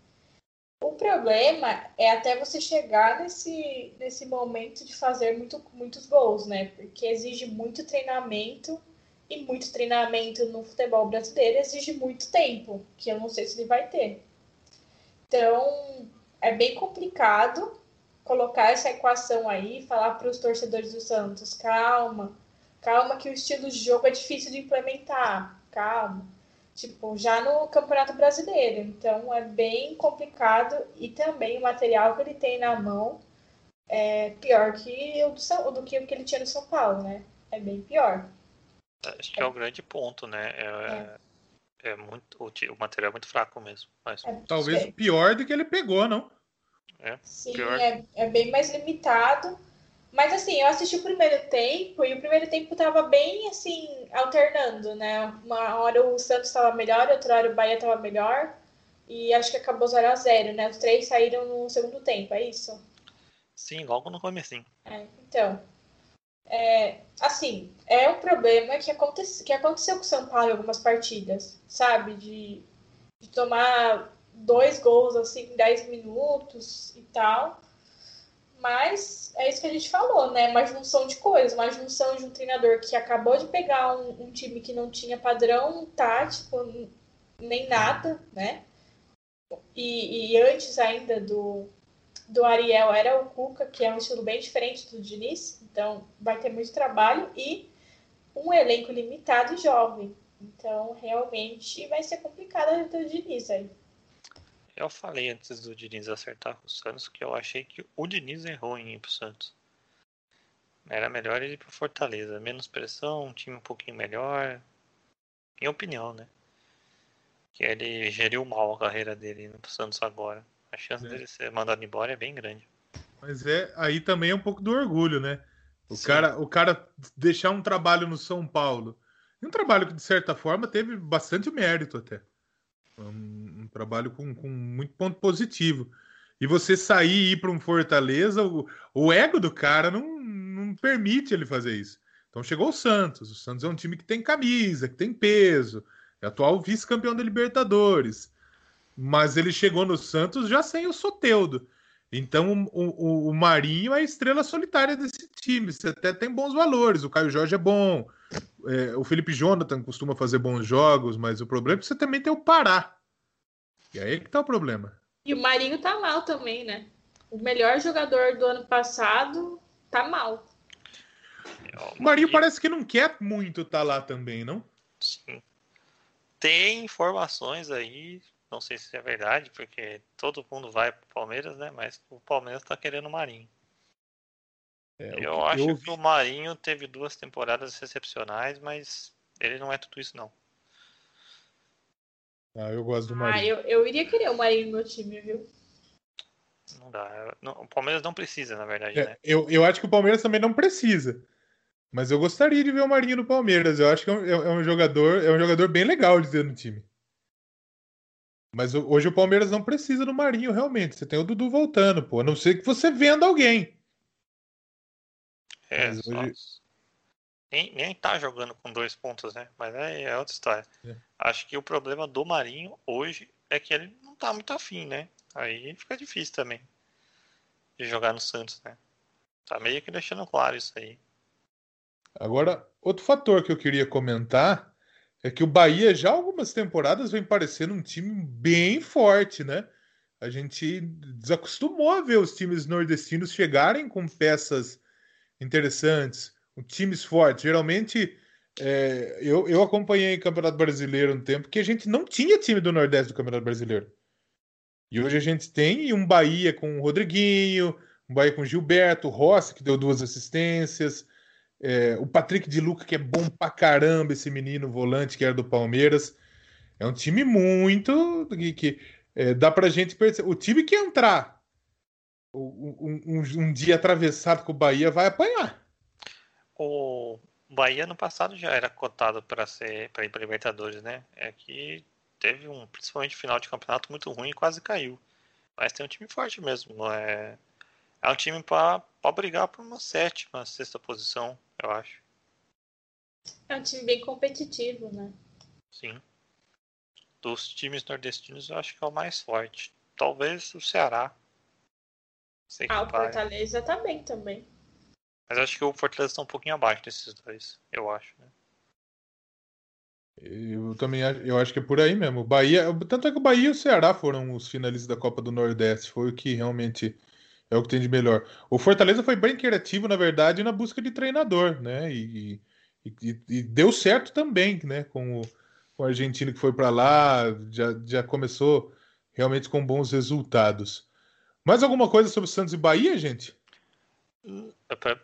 O problema é até você chegar nesse, nesse momento de fazer muito, muitos gols, né? Porque exige muito treinamento e muito treinamento no futebol brasileiro exige muito tempo, que eu não sei se ele vai ter. Então, é bem complicado colocar essa equação aí, falar para os torcedores do Santos, calma, calma que o estilo de jogo é difícil de implementar, calma. Tipo, já no Campeonato Brasileiro, então é bem complicado e também o material que ele tem na mão é pior que o do, São, do que o que ele tinha no São Paulo, né? É bem pior. Acho que é, é o grande ponto, né? É, é. é muito, o, o, material é muito fraco mesmo. Mas... É, Talvez pior do que ele pegou, não? É, Sim, é, é bem mais limitado. Mas assim, eu assisti o primeiro tempo e o primeiro tempo tava bem assim, alternando, né? Uma hora o Santos estava melhor, outra hora o Bahia estava melhor. E acho que acabou 0 a 0 né? Os três saíram no segundo tempo, é isso? Sim, logo no começo. É, então, é, assim, é um problema que, aconte, que aconteceu com o São Paulo em algumas partidas, sabe? De, de tomar dois gols assim em 10 minutos e tal. Mas é isso que a gente falou, né? Uma junção de coisas, uma junção de um treinador que acabou de pegar um, um time que não tinha padrão tático nem nada, né? E, e, antes ainda do, do Ariel era o Cuca, que é um estilo bem diferente do Diniz, então vai ter muito trabalho e um elenco limitado e jovem. Então realmente vai ser complicado a do Diniz aí. Eu falei antes do Diniz acertar com o Santos que eu achei que o Diniz errou em ir pro Santos. Era melhor ele ir pro Fortaleza. Menos pressão, um time um pouquinho melhor. Minha opinião, né? Que ele geriu mal a carreira dele indo pro Santos agora. A chance é. dele ser mandado embora é bem grande. Mas é aí também é um pouco do orgulho, né? O cara, o cara deixar um trabalho no São Paulo. Um trabalho que, de certa forma, teve bastante mérito até. Um, um trabalho com, com, muito ponto positivo. E você sair e ir para um Fortaleza, o, o, ego do cara não, não permite ele fazer isso. Então chegou o Santos. O Santos é um time que tem camisa, que tem peso, é atual vice-campeão da Libertadores. Mas ele chegou no Santos já sem o Soteudo. Então o, o, o Marinho é a estrela solitária desse time. Você até tem bons valores. O Caio Jorge é bom, é, o Felipe Jonathan costuma fazer bons jogos, mas o problema é que você também tem o Pará. E aí que tá o problema. E o Marinho tá mal também, né? O melhor jogador do ano passado tá mal. O Marinho parece que não quer muito estar tá lá também, não? Sim. Tem informações aí, não sei se é verdade, porque todo mundo vai pro Palmeiras, né? Mas o Palmeiras tá querendo o Marinho. É, eu acho eu... que o Marinho teve duas temporadas excepcionais, mas ele não é tudo isso, não. Ah, eu gosto do ah, Marinho. Ah, eu, eu iria querer o Marinho no meu time, viu? Não dá. o Palmeiras não precisa, na verdade, é, né? Eu, eu acho que o Palmeiras também não precisa. Mas eu gostaria de ver o Marinho no Palmeiras. Eu acho que é um, é, é um jogador, é um jogador bem legal de ter no time. Mas hoje o Palmeiras não precisa do Marinho, realmente. Você tem o Dudu voltando, pô. A não ser que você venda alguém. É, hoje... nem, nem tá jogando com dois pontos, né? Mas é, é outra história. É. Acho que o problema do Marinho hoje é que ele não tá muito afim, né? Aí fica difícil também de jogar no Santos, né? Tá meio que deixando claro isso aí. Agora, outro fator que eu queria comentar é que o Bahia já algumas temporadas vem parecendo um time bem forte, né? A gente desacostumou a ver os times nordestinos chegarem com peças interessantes, times fortes. Geralmente, é, eu, eu acompanhei o Campeonato Brasileiro um tempo que a gente não tinha time do Nordeste do Campeonato Brasileiro. E hoje a gente tem um Bahia com o Rodriguinho, um Bahia com o Gilberto, o Rossi, que deu duas assistências, é, o Patrick de Luca, que é bom pra caramba, esse menino volante que era do Palmeiras. É um time muito. que, que é, dá pra gente perceber. O time que entrar um, um, um, dia atravessado com o Bahia vai apanhar. O Bahia no passado já era cotado para ser para ir para Libertadores, né? É que teve um, principalmente final de campeonato muito ruim e quase caiu. Mas tem um time forte mesmo. É, é um time para brigar por uma sétima, sexta posição, eu acho. É um time bem competitivo, né? Sim. Dos times nordestinos, eu acho que é o mais forte. Talvez o Ceará. Ah, o Fortaleza tá bem também. Mas acho que o Fortaleza está um pouquinho abaixo desses dois, eu acho, né? Eu também eu acho que é por aí mesmo. Bahia, tanto é que o Bahia e o Ceará foram os finalistas da Copa do Nordeste. Foi o que realmente é o que tem de melhor. O Fortaleza foi bem criativo, na verdade, na busca de treinador, né? E, e, e deu certo também, né? Com o, com o argentino que foi para lá, já, já começou realmente com bons resultados. Mais alguma coisa sobre Santos e Bahia, gente?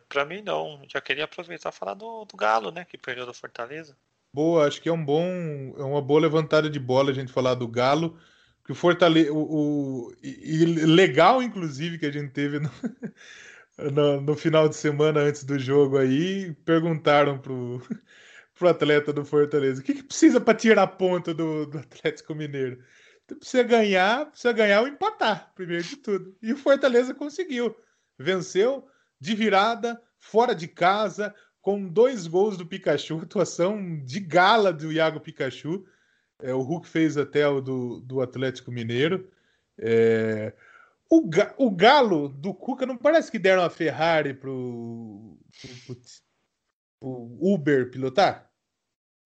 Para mim, não. Já queria aproveitar e falar do, do Galo, né? Que perdeu do Fortaleza. Boa, acho que é um bom, é uma boa levantada de bola a gente falar do Galo, que o Fortaleza, o, o e legal inclusive que a gente teve no, no, no, final de semana antes do jogo aí, perguntaram pro, pro atleta do Fortaleza, o que, que precisa para tirar a ponta do, do Atlético Mineiro? Precisa ganhar, precisa ganhar ou empatar, primeiro de tudo. E o Fortaleza conseguiu, venceu de virada, fora de casa, com dois gols do Pikachu, atuação de gala do Iago Pikachu. É, o Hulk fez até o do, do Atlético Mineiro. É, o, o Galo do Cuca não parece que deram a Ferrari pro, pro, pro Uber pilotar?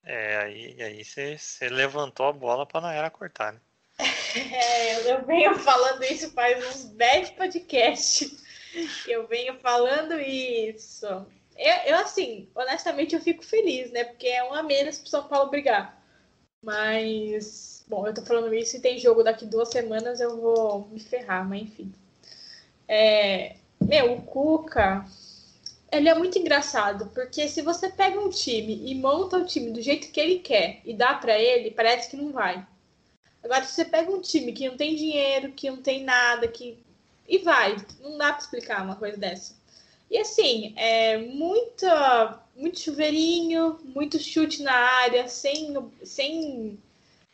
É, aí, aí você, levantou a bola para Naira cortar, né? É, eu venho falando isso faz uns 10 podcasts. Eu venho falando isso. Eu, eu, assim, honestamente, eu fico feliz, né? Porque é um a menos pro São Paulo brigar. Mas, bom, eu tô falando isso e tem jogo daqui duas semanas, eu vou me ferrar, mas enfim. É, meu, o Cuca, ele é muito engraçado, porque se você pega um time e monta o time do jeito que ele quer e dá para ele, parece que não vai. Agora, se você pega um time que não tem dinheiro, que não tem nada, que. E vai. Não dá para explicar uma coisa dessa. E assim, é muita, muito chuveirinho, muito chute na área, sem, sem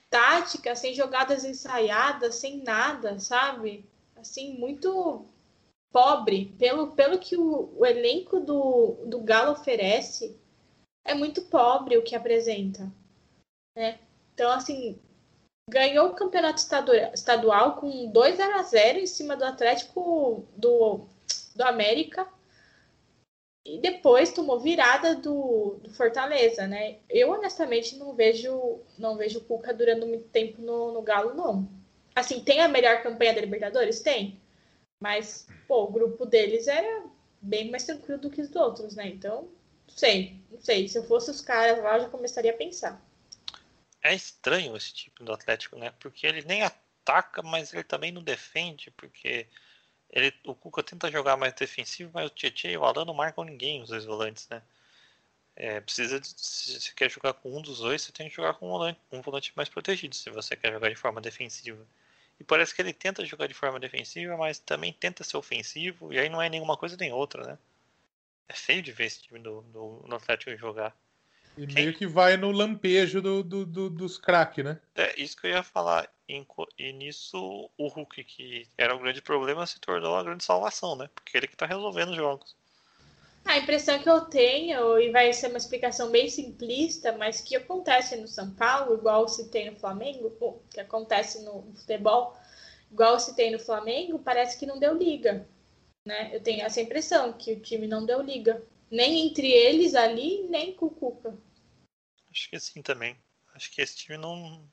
tática, sem jogadas ensaiadas, sem nada, sabe? Assim, muito pobre. Pelo, pelo que o, o elenco do, do Galo oferece, é muito pobre o que apresenta. Né? Então, assim, ganhou o campeonato estadual com 2 a 0 em cima do Atlético do, do América e depois tomou virada do, do, Fortaleza, né? Eu honestamente não vejo não vejo o Cuca durando muito tempo no, no Galo, não. Assim, tem a melhor campanha da Libertadores? Tem. Mas, pô, o grupo deles era bem mais tranquilo do que os outros, né? Então, não sei, não sei. Se eu fosse os caras lá, eu já começaria a pensar. É estranho esse tipo do Atlético, né? Porque ele nem ataca, mas ele também não defende, porque ele, o Cuca tenta jogar mais defensivo, mas o Tietchan e o Alan não marcam ninguém, os dois volantes, né? É, precisa de, se você quer jogar com um dos dois, você tem que jogar com um volante, um volante mais protegido, se você quer jogar de forma defensiva. E parece que ele tenta jogar de forma defensiva, mas também tenta ser ofensivo, e aí não é nenhuma coisa nem outra, né? É feio de ver esse time do, do, do Atlético jogar. E Quem... meio que vai no lampejo do, do, do dos craques, né? É, isso que eu ia falar. E nisso o Hulk, que era um grande problema, se tornou a grande salvação, né? Porque ele que tá resolvendo os jogos. A impressão que eu tenho, e vai ser uma explicação bem simplista, mas que acontece no São Paulo, igual se tem no Flamengo, que acontece no futebol, igual se tem no Flamengo, parece que não deu liga. Né? Eu tenho essa impressão que o time não deu liga. Nem entre eles ali, nem com o Cuca. Acho que sim também. Acho que esse time não.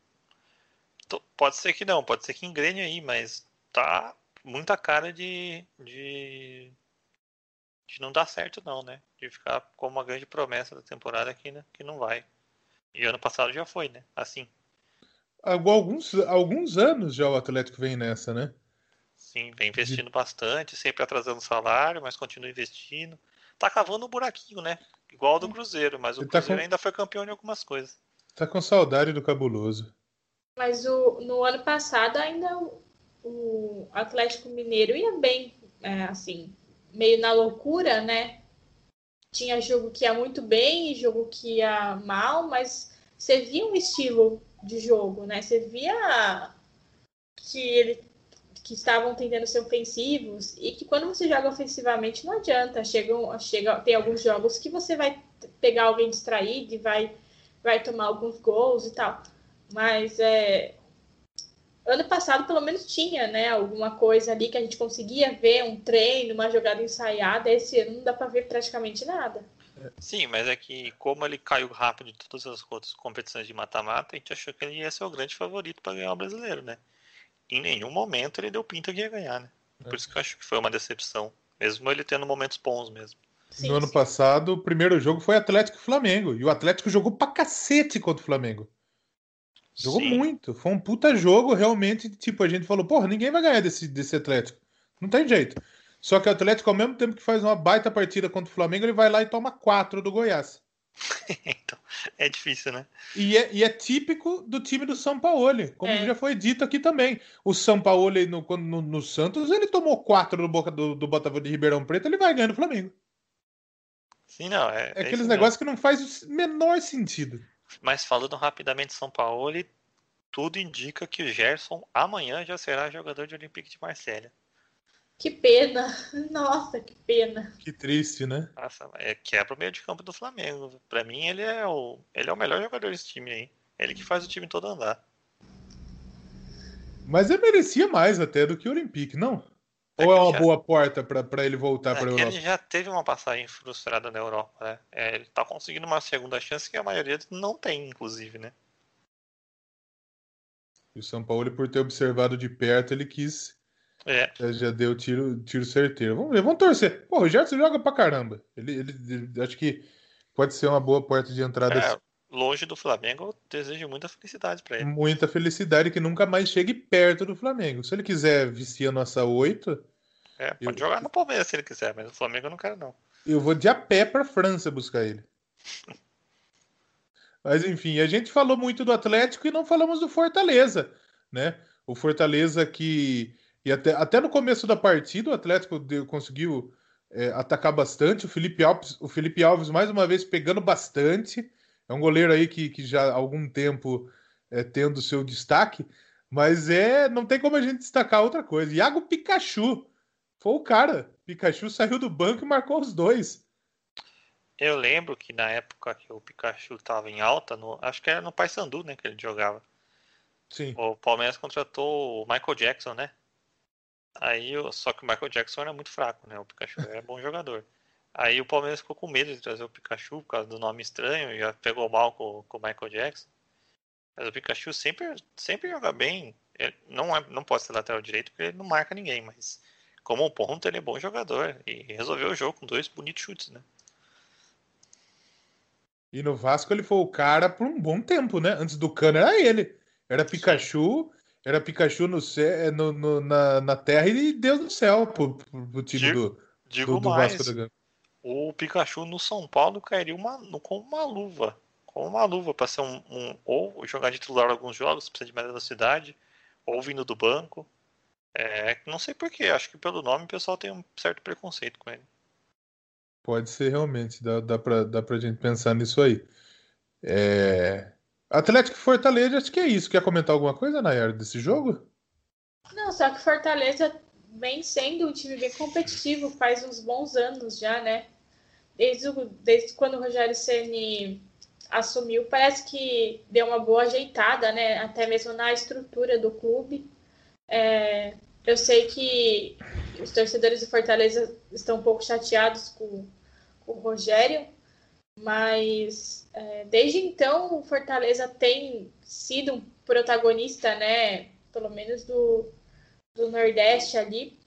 Pode ser que não, pode ser que engrene aí, mas tá muita cara de, de, de não dar certo, não, né? De ficar como uma grande promessa da temporada que, né? que não vai. E ano passado já foi, né? Assim. Alguns, alguns anos já o Atlético vem nessa, né? Sim, vem investindo de... bastante, sempre atrasando salário, mas continua investindo. Tá cavando um buraquinho, né? Igual ao do Cruzeiro, mas o Ele Cruzeiro tá com... ainda foi campeão de algumas coisas. Tá com saudade do cabuloso. Mas o, no ano passado ainda o, o Atlético Mineiro ia bem, é, assim, meio na loucura, né? Tinha jogo que ia muito bem e jogo que ia mal, mas você via um estilo de jogo, né? Você via que ele que estavam tentando ser ofensivos e que quando você joga ofensivamente não adianta. Chega, chega, tem alguns jogos que você vai pegar alguém distraído e vai, vai tomar alguns gols e tal. Mas é, ano passado pelo menos tinha, né, alguma coisa ali que a gente conseguia ver, um treino, uma jogada ensaiada. Esse ano não dá para ver praticamente nada. Sim, mas é que como ele caiu rápido de todas as outras competições de mata-mata, a gente achou que ele ia ser o grande favorito para ganhar o brasileiro, né? Em nenhum momento ele deu pinta que ia ganhar, né? Por isso que eu acho que foi uma decepção, mesmo ele tendo momentos bons mesmo. Sim, no ano sim. passado, o primeiro jogo foi Atlético e Flamengo, e o Atlético jogou pra cacete contra o Flamengo. Jogou Sim. muito. Foi um puta jogo, realmente. Tipo, a gente falou, porra, ninguém vai ganhar desse, desse Atlético. Não tem jeito. Só que o Atlético, ao mesmo tempo que faz uma baita partida contra o Flamengo, ele vai lá e toma quatro do Goiás. então, é difícil, né? E é, e é, típico do time do São Paulo, como é. já foi dito aqui também. O São Paulo, no, no, no Santos, ele tomou quatro do, Boca, do, do Botafogo de Ribeirão Preto, ele vai ganhando o Flamengo. Sim, não. É, é, é aqueles negócios que não faz o menor sentido. Mas falando rapidamente de São Paulo, tudo indica que o Gerson amanhã já será jogador de Olympique de Marselha. Que pena. Nossa, que pena. Que triste, né? Nossa, é quebra o meio de campo do Flamengo. Para mim, ele é o ele é o melhor jogador desse time aí. Ele que faz o time todo andar. Mas ele merecia mais até do que o Olympique, não? É Ou é uma já... boa porta para ele voltar é para a Europa? Ele já teve uma passagem frustrada na Europa, né? É, ele tá conseguindo uma segunda chance que a maioria não tem, inclusive, né? E o São Paulo, por ter observado de perto, ele quis. É. Já deu tiro, tiro certeiro. Vamos ver, vamos torcer. Pô, o Gerson joga pra caramba. Ele, ele, ele, acho que pode ser uma boa porta de entrada. É, longe do Flamengo, eu desejo muita felicidade para ele. Muita felicidade que nunca mais chegue perto do Flamengo. Se ele quiser vestir a nossa oito. É, pode eu... jogar no Palmeiras se ele quiser, mas no Flamengo eu não quero, não. Eu vou de a pé pra França buscar ele. Mas enfim, a gente falou muito do Atlético e não falamos do Fortaleza, né? O Fortaleza que e até, até no começo da partida o Atlético conseguiu é, atacar bastante. O Felipe Alves, o Felipe Alves mais uma vez pegando bastante. É um goleiro aí que, que já há algum tempo é, tendo seu destaque, mas é não tem como a gente destacar outra coisa. Iago Pikachu foi o cara. Pikachu saiu do banco e marcou os dois. Eu lembro que na época que o Pikachu estava em alta, no, acho que era no Paysandu, né, que ele jogava. Sim. O Palmeiras contratou o Michael Jackson, né? Aí, só que o Michael Jackson era muito fraco, né? O Pikachu era bom jogador. Aí o Palmeiras ficou com medo de trazer o Pikachu por causa do nome estranho, já pegou mal com, com o Michael Jackson. Mas o Pikachu sempre, sempre joga bem. Ele não, é, não pode ser lateral direito porque ele não marca ninguém, mas como um ponto ele é bom jogador e resolveu o jogo com dois bonitos chutes, né? E no Vasco ele foi o cara por um bom tempo, né? Antes do Cano era ele. Era Pikachu, era Pikachu no, céu, no, no na, na, terra e Deus no céu pro, pro, time digo, do, digo do, do mais, Vasco da Gama. O Pikachu no São Paulo cairia uma, com uma luva. Com uma luva para ser um, um, Ou jogar de titular alguns jogos, precisa de mais velocidade, ou vindo do banco. É, não sei porquê, acho que pelo nome o pessoal tem um certo preconceito com ele. Pode ser realmente, dá, dá, pra, dá pra gente pensar nisso aí. É... Atlético Fortaleza, acho que é isso. Quer comentar alguma coisa, Nayara, desse jogo? Não, só que Fortaleza vem sendo um time bem competitivo faz uns bons anos já, né? desde, o, desde quando o Rogério Ceni assumiu, parece que deu uma boa ajeitada, né? Até mesmo na estrutura do clube. É, eu sei que os torcedores do Fortaleza estão um pouco chateados com, com o Rogério, mas é, desde então o Fortaleza tem sido um protagonista, né? Pelo menos do, do Nordeste ali.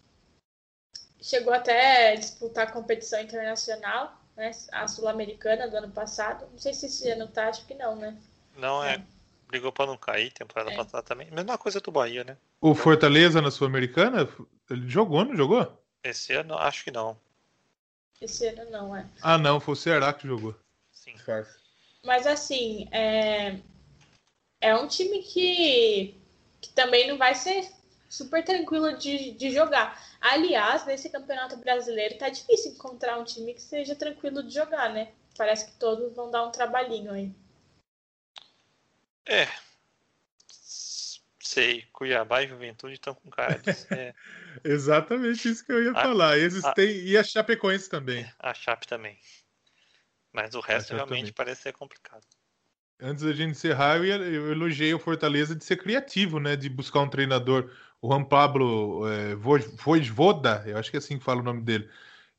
Chegou até a disputar a competição internacional, né? A Sul-Americana do ano passado. Não sei se esse ano tá, acho que não, né? Não, é. é. Brigou para não cair temporada é. passada também. Mesma coisa do Bahia, né? O Fortaleza na Sul-Americana, ele jogou, não jogou? Esse ano, acho que não. Esse ano não, é. Ah, não, foi o Ceará que jogou. Sim. Mas assim, é, é um time que, que também não vai ser super tranquilo de, de jogar. Aliás, nesse campeonato brasileiro tá difícil encontrar um time que seja tranquilo de jogar, né? Parece que todos vão dar um trabalhinho aí. É. Sei, Cuiabá e Juventude estão com cara de ser... Exatamente isso que eu ia a, falar. Eles a, têm... E a Chapecoense também. A Chape também. Mas o resto realmente também. parece ser complicado. Antes da gente encerrar, eu, eu elogiei o Fortaleza de ser criativo, né? De buscar um treinador. O Juan Pablo é, Voivoda, eu acho que é assim que fala o nome dele.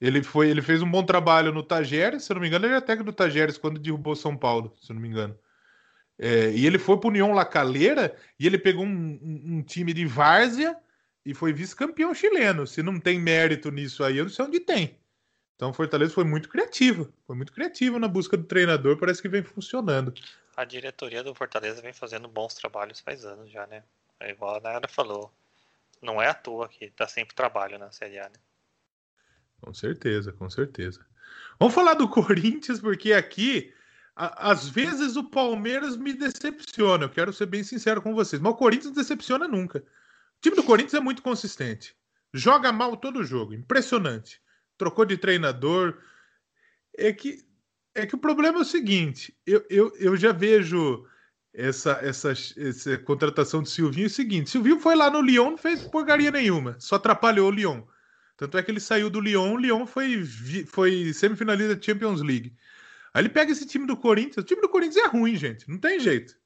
Ele, foi, ele fez um bom trabalho no Tajeres, se eu não me engano, ele era técnico do Tajeres quando derrubou São Paulo, se eu não me engano. É, e ele foi para o União La Calera e ele pegou um, um, um time de várzea e foi vice-campeão chileno. Se não tem mérito nisso aí, eu não sei onde tem. Então o Fortaleza foi muito criativo, foi muito criativo na busca do treinador, parece que vem funcionando. A diretoria do Fortaleza vem fazendo bons trabalhos faz anos já, né? É igual a Nara falou. Não é à toa que tá sempre trabalho na Série A, né? Com certeza, com certeza. Vamos falar do Corinthians, porque aqui a, às vezes o Palmeiras me decepciona, eu quero ser bem sincero com vocês, mas o Corinthians não decepciona nunca. O time do Corinthians é muito consistente. Joga mal todo jogo, impressionante. Trocou de treinador. É que, é que o problema é o seguinte: eu, eu, eu já vejo essa, essa, essa contratação de Silvinho é o seguinte: Silvinho foi lá no Lyon, não fez porcaria nenhuma, só atrapalhou o Lyon. Tanto é que ele saiu do Lyon, o Lyon foi, foi semifinalista da Champions League. Aí ele pega esse time do Corinthians. O time do Corinthians é ruim, gente. Não tem jeito.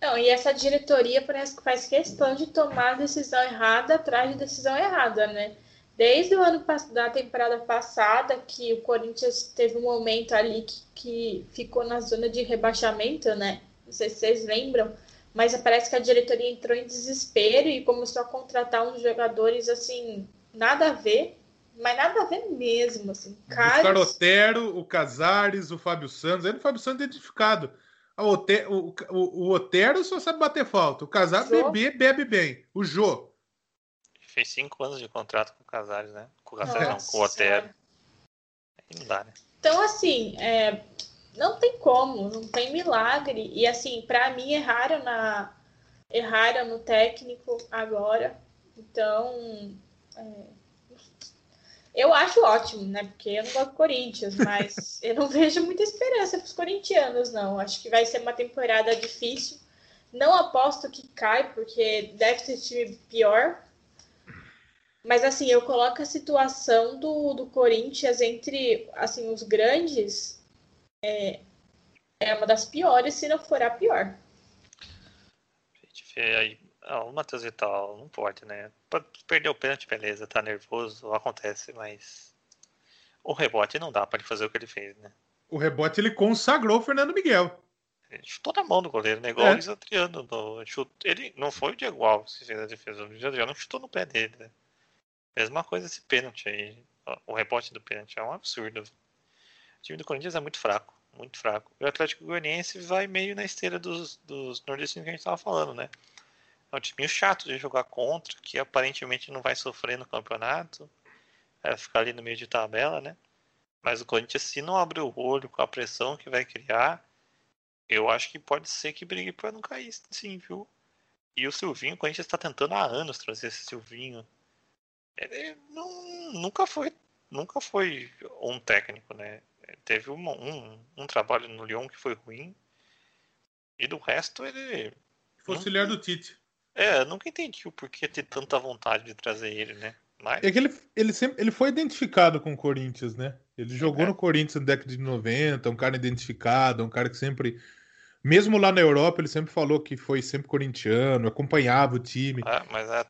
Não, e essa diretoria parece que faz questão de tomar decisão errada atrás de decisão errada, né? Desde o ano da temporada passada, que o Corinthians teve um momento ali que, que ficou na zona de rebaixamento, né? Não sei se vocês lembram, mas parece que a diretoria entrou em desespero e começou a contratar uns jogadores assim, nada a ver. Mas nada a ver mesmo, assim. Caros... O Otero, o Casares, o Fábio Santos. Aí o Fábio Santos é identificado. O, Ote... o, o, o Otero só sabe bater falta. O Casares bebe, bebe bem. O Jô. Fez cinco anos de contrato com o Casares, né? Com o Casares, não, com o Otero. Não dá, né? Então, assim, é... não tem como, não tem milagre. E, assim, para mim, erraram na... Erraram no técnico agora. Então, é eu acho ótimo, né? Porque eu não gosto do Corinthians, mas eu não vejo muita esperança para os corintianos, não. Acho que vai ser uma temporada difícil. Não aposto que cai, porque deve ter time pior. Mas assim, eu coloco a situação do, do Corinthians entre assim, os grandes é, é uma das piores, se não for a pior. A gente vê aí ah, o Matheus Vital não pode, né? Perdeu o pênalti, beleza, tá nervoso, acontece, mas o rebote não dá para ele fazer o que ele fez, né? O rebote ele consagrou o Fernando Miguel. Ele chutou na mão do goleiro, né? Igual é. o Luiz Adriano. No, ele não foi o Diego Alves que fez a defesa. O Luiz Adriano chutou no pé dele, né? Mesma coisa esse pênalti aí. O rebote do pênalti é um absurdo. O time do Corinthians é muito fraco, muito fraco. E o Atlético Goianiense vai meio na esteira dos, dos nordestinos que a gente tava falando, né? É um time chato de jogar contra, que aparentemente não vai sofrer no campeonato. Vai ficar ali no meio de tabela, né? Mas o Corinthians, se não abrir o olho com a pressão que vai criar, eu acho que pode ser que brigue para não cair, sim, viu? E o Silvinho, o Corinthians está tentando há anos trazer esse Silvinho. Ele não, nunca foi nunca foi um técnico, né? Teve um, um, um trabalho no Lyon que foi ruim. E do resto ele. Foi auxiliar do Tite. É, nunca entendi o porquê ter tanta vontade de trazer ele, né? Mas... É que ele, ele, sempre, ele foi identificado com o Corinthians, né? Ele jogou é. no Corinthians na década de 90, um cara identificado, um cara que sempre. Mesmo lá na Europa, ele sempre falou que foi sempre corintiano, acompanhava o time. Ah,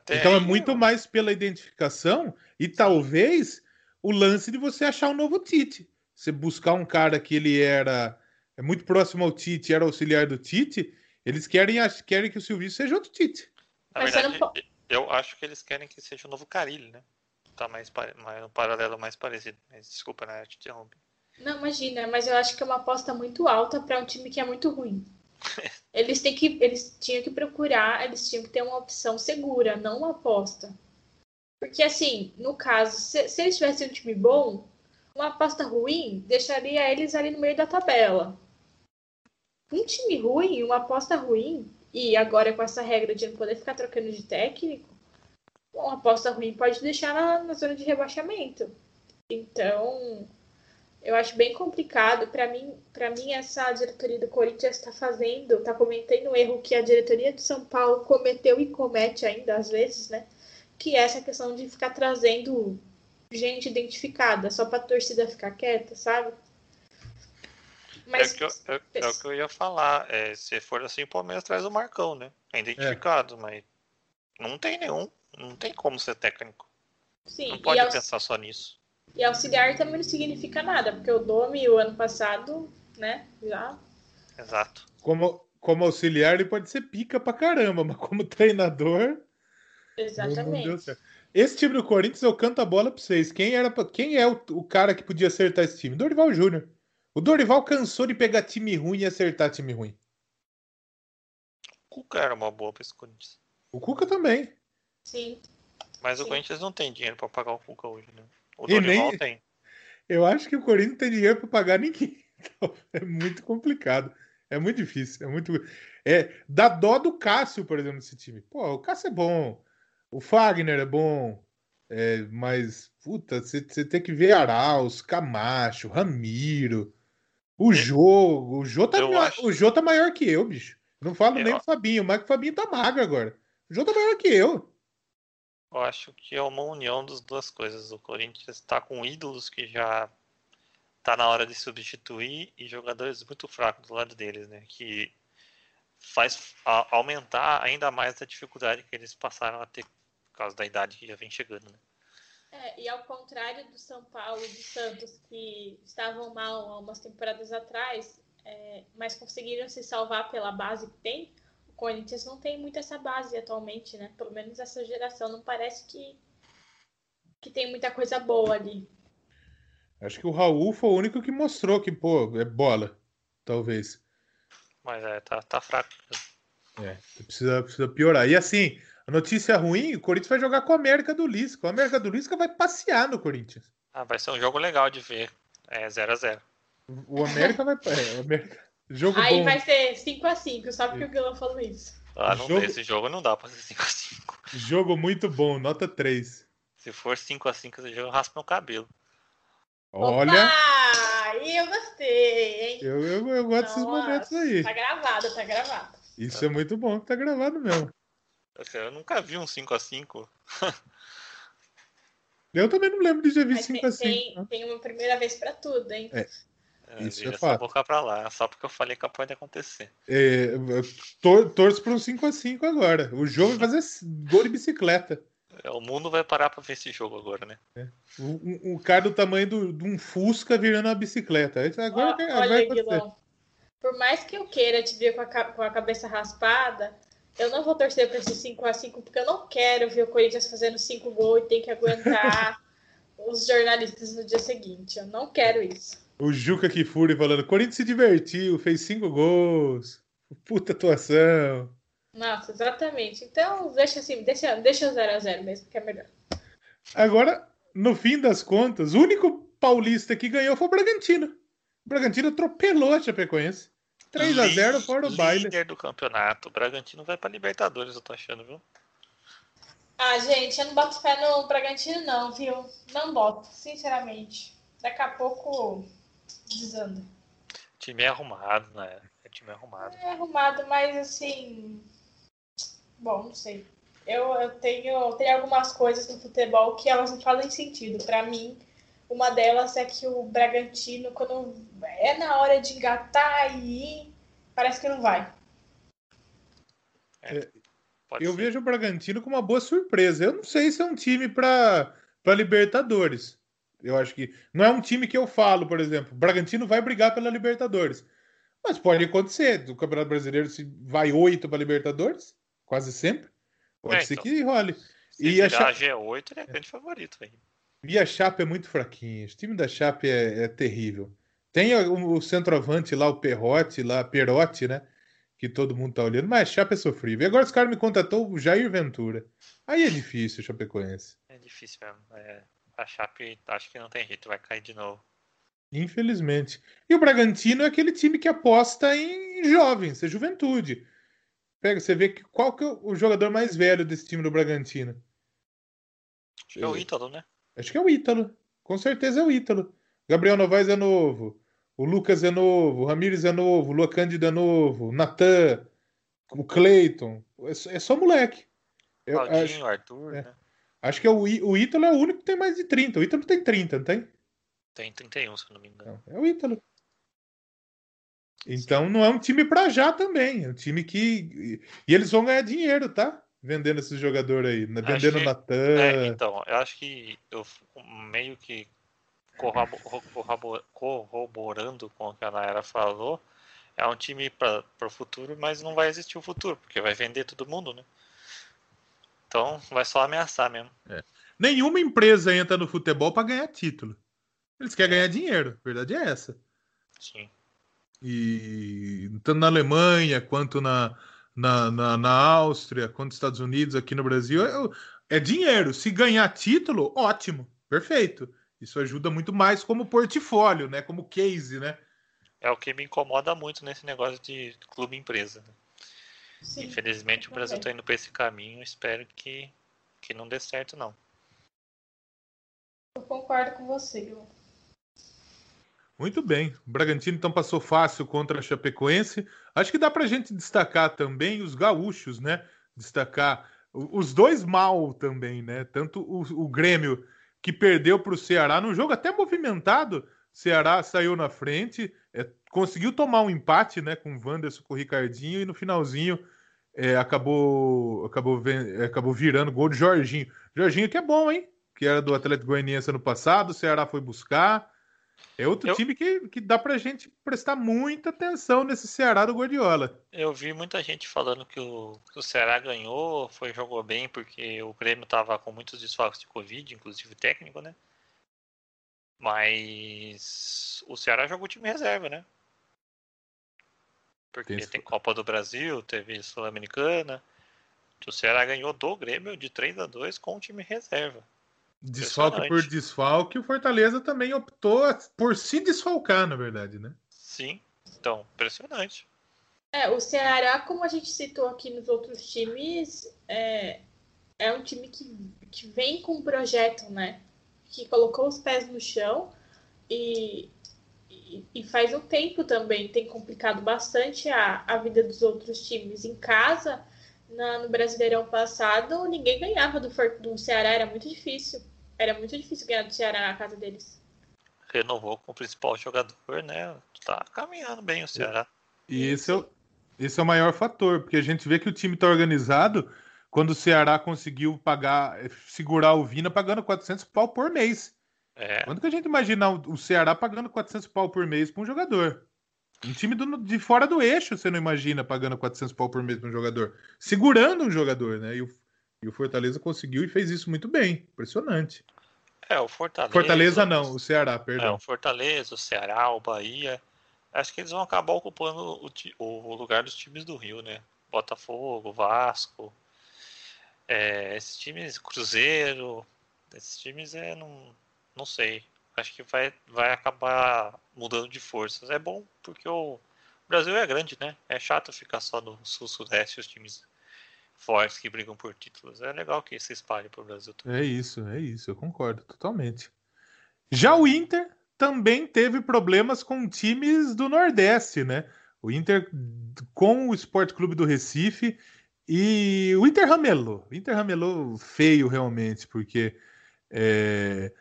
então é aí... é muito mais pela identificação e talvez o lance de você achar um novo Tite. Você buscar um cara que ele era é muito próximo ao Tite, era auxiliar do Tite, eles querem, querem que o Silvio seja outro Tite. Na verdade, não... eu acho que eles querem que seja o novo Carilli, né? Tá mais, mais um paralelo mais parecido. Mas, desculpa, né? Eu te interrompi. Não, imagina, mas eu acho que é uma aposta muito alta para um time que é muito ruim. eles têm que, eles tinham que procurar, eles tinham que ter uma opção segura, não uma aposta. Porque assim, no caso, se, se eles tivessem um time bom, uma aposta ruim deixaria eles ali no meio da tabela. Um time ruim, uma aposta ruim, e agora com essa regra de não poder ficar trocando de técnico, uma aposta ruim pode deixar na, na zona de rebaixamento. Então, eu acho bem complicado. Para mim, para mim essa diretoria do Corinthians está fazendo, está cometendo um erro que a diretoria de São Paulo cometeu e comete ainda às vezes, né? Que é essa questão de ficar trazendo gente identificada só para a torcida ficar quieta, sabe? Mas, é, que eu, é, é, o que eu ia falar. É, se for assim, o Palmeiras traz o Marcão, né? É identificado, mas não tem nenhum. Não tem como ser técnico. Sim, não pode pensar só nisso. E auxiliar também não significa nada, porque o Domi, o ano passado, né, já. Exato. Como, como auxiliar, ele pode ser pica pra caramba, mas como treinador. Exatamente. Esse time do Corinthians, eu canto a bola pra vocês. Quem, era, quem é o, o cara que podia acertar esse time? Dorival Júnior. O Dorival cansou de pegar time ruim e acertar time ruim. O Cuca era uma boa pra esse Corinthians. O Cuca também. Sim. Mas o Corinthians não tem dinheiro para pagar o Cuca hoje, né? O Dorival nem... tem. Eu acho que o Corinthians não tem dinheiro para pagar ninguém. Então, é muito complicado. É muito difícil. É muito. É, dá dó do Cássio, por exemplo, nesse time. Pô, o Cássio é bom. O Fagner é bom. É, mas, puta, você tem que ver Arauz, Camacho, Ramiro. O jogo. O Jô tá, acho... o Jô tá maior que eu, bicho. Não falo eu... nem do Fabinho, mas o Fabinho tá magro agora. O Jô tá maior que eu. Eu acho que é uma união das duas coisas. O Corinthians está com ídolos que já tá na hora de substituir e jogadores muito fracos do lado deles, né? Que faz aumentar ainda mais a dificuldade que eles passaram a ter por causa da idade que já vem chegando, né? É, e ao contrário do São Paulo e do Santos, que estavam mal há umas temporadas atrás, é, mas conseguiram se salvar pela base que tem, Corinthians não tem muito essa base atualmente, né? Pelo menos essa geração não parece que, que tem muita coisa boa ali. Acho que o Raul foi o único que mostrou que, pô, é bola, talvez. Mas é, tá, tá fraco. É, precisa, precisa piorar. E assim, a notícia ruim, o Corinthians vai jogar com a América do Lisca. O América do Lisca vai passear no Corinthians. Ah, vai ser um jogo legal de ver. É 0x0. O América vai. É, o América... Jogo Aí bom. vai ser 5x5, só porque o Guilherme falou isso. Ah, não jogo... esse jogo não dá pra ser 5x5. Jogo muito bom, nota 3. Se for 5x5 esse jogo, eu raspo meu cabelo. Olha. Opa! Eu gostei, hein? Eu, eu, eu gosto Nossa, desses momentos aí. Tá gravado, tá gravado. Isso é muito bom que tá gravado mesmo. Eu nunca vi um 5x5. Eu também não lembro de já ver 5x5. Tem, tem, uma primeira vez pra tudo, hein? É. É, Isso é fato. boca pra lá, só porque eu falei que pode acontecer. É, tor torço para um 5x5 agora. O jogo vai fazer gol de bicicleta. É, o mundo vai parar para ver esse jogo agora, né? É. O, o, cara do tamanho do, de um Fusca virando uma bicicleta. Agora, olha, vai Guilherme, por mais que eu queira te ver com a, com a cabeça raspada, eu não vou torcer para esse 5x5, porque eu não quero ver o Corinthians fazendo 5 gols e tem que aguentar os jornalistas no dia seguinte. Eu não quero isso. O Juca Kifuri falando: Corinthians se divertiu, fez cinco gols. Puta atuação. Nossa, exatamente. Então, deixa assim, deixa, deixa 0 a 0 mesmo, que é melhor. Agora, no fim das contas, o único paulista que ganhou foi o Bragantino. O Bragantino atropelou a Chapecoense. 3 a 0 fora do baile. Líder do campeonato. O Bragantino vai para Libertadores, eu tô achando, viu? Ah, gente, eu não boto fé no Bragantino, não, viu? Não boto, sinceramente. Daqui a pouco desanda. Time é arrumado, né? É time arrumado. É arrumado, mas assim. Bom, não sei. Eu, eu tenho, tenho algumas coisas no futebol que elas não fazem sentido. Para mim, Uma delas é que o Bragantino, quando é na hora de engatar e ir, parece que não vai. É, eu ser. vejo o Bragantino com uma boa surpresa. Eu não sei se é um time para Libertadores. Eu acho que não é um time que eu falo, por exemplo, Bragantino vai brigar pela Libertadores. Mas pode acontecer. Do Campeonato Brasileiro, se vai oito para Libertadores, quase sempre, pode é, ser então, que role. Se e a Chape... G8, ele é grande favorito. Aí. E a Chape é muito fraquinha. O time da Chape é, é terrível. Tem o, o, centroavante lá, o Perrote, lá, Perotti, né? Que todo mundo tá olhando, mas a Chape é sofrível. E agora os caras me contatou o Jair Ventura. Aí é difícil, o Chapecoense. É difícil mesmo. É, a Chape acho que não tem jeito, vai cair de novo. Infelizmente. E o Bragantino é aquele time que aposta em jovens, é juventude. Pega, você vê que qual que é o jogador mais velho desse time do Bragantino? Acho que é o Ítalo, né? Acho que é o Ítalo. Com certeza é o Ítalo. Gabriel Novaes é novo. O Lucas é novo. O Ramires é novo. O Lua Cândido é novo. O Natan. O Cleiton. É, é só moleque. Claudinho, acho, Arthur, é. né? Acho que é o, o Ítalo é o único que tem mais de 30. O Ítalo tem 30, não tem? Tem 31, se eu não me engano. é o Ítalo. Então não é um time para já também. É um time que. E eles vão ganhar dinheiro, tá? Vendendo esses jogadores aí. Né? Vendendo que... Natan. É, então, eu acho que eu meio que corroborando com o que a Naira falou, é um time para o futuro, mas não vai existir o futuro, porque vai vender todo mundo, né? Então vai só ameaçar mesmo. É. Nenhuma empresa entra no futebol para ganhar título. Eles querem ganhar dinheiro, a verdade é essa. Sim. E tanto na Alemanha quanto na, na, na, na Áustria, quanto nos Estados Unidos, aqui no Brasil, é, é dinheiro. Se ganhar título, ótimo, perfeito. Isso ajuda muito mais como portfólio, né? Como case, né? É o que me incomoda muito nesse negócio de clube empresa. Né? Sim, Infelizmente o Brasil está indo para esse caminho. Espero que, que não dê certo, não. Eu concordo com você, Muito bem. O Bragantino então passou fácil contra a Chapecoense. Acho que dá para a gente destacar também os gaúchos, né? Destacar os dois mal também, né? Tanto o, o Grêmio que perdeu para o Ceará num jogo até movimentado. Ceará saiu na frente, é, conseguiu tomar um empate, né? Com o Wanderson, com o Ricardinho e no finalzinho é, acabou, acabou, acabou virando gol de Jorginho. Jorginho que é bom, hein? Que era do Atlético Goianiense ano passado, o Ceará foi buscar. É outro eu... time que, que dá pra gente prestar muita atenção nesse Ceará do Guardiola. Eu vi muita gente falando que o, que o Ceará ganhou, foi jogou bem, porque o Grêmio tava com muitos desfalques de Covid, inclusive técnico, né? Mas o Ceará jogou time reserva, né? Porque tem, tem Copa do Brasil, teve Sul-Americana. O Ceará ganhou do Grêmio de 3 a 2 com o time reserva. Desfalque por desfalque, o Fortaleza também optou por se desfalcar, na verdade, né? Sim, então, impressionante. É, o Ceará, como a gente citou aqui nos outros times, é, é um time que, que vem com um projeto, né? Que colocou os pés no chão e, e, faz um tempo também tem complicado bastante a, a vida dos outros times em casa. Na, no Brasileirão passado, ninguém ganhava do, do Ceará, era muito difícil. Era muito difícil ganhar do Ceará na casa deles. Renovou com o principal jogador, né? Tá caminhando bem o Ceará. E esse é, o, esse é o maior fator, porque a gente vê que o time tá organizado quando o Ceará conseguiu pagar, segurar o Vina pagando 400 pau por mês. É. Quando que a gente imagina o Ceará pagando 400 pau por mês para um jogador? Um time do, de fora do eixo, você não imagina pagando 400 pau por mês para um jogador. Segurando um jogador, né? E o, e o Fortaleza conseguiu e fez isso muito bem. Impressionante. É, o Fortaleza. Fortaleza não, o Ceará, perdão. É, o Fortaleza, o Ceará, o Bahia. Acho que eles vão acabar ocupando o, o lugar dos times do Rio, né? Botafogo, Vasco. É, esses times, Cruzeiro. Esses times é. Não, não sei. Acho que vai, vai acabar mudando de forças. É bom porque o Brasil é grande, né? É chato ficar só no sul-sudeste os times fortes que brigam por títulos. É legal que se espalhe para o Brasil também. É isso, é isso, eu concordo totalmente. Já o Inter também teve problemas com times do Nordeste, né? O Inter com o Esporte Clube do Recife e o Inter ramelou. O Inter ramelou feio realmente, porque é,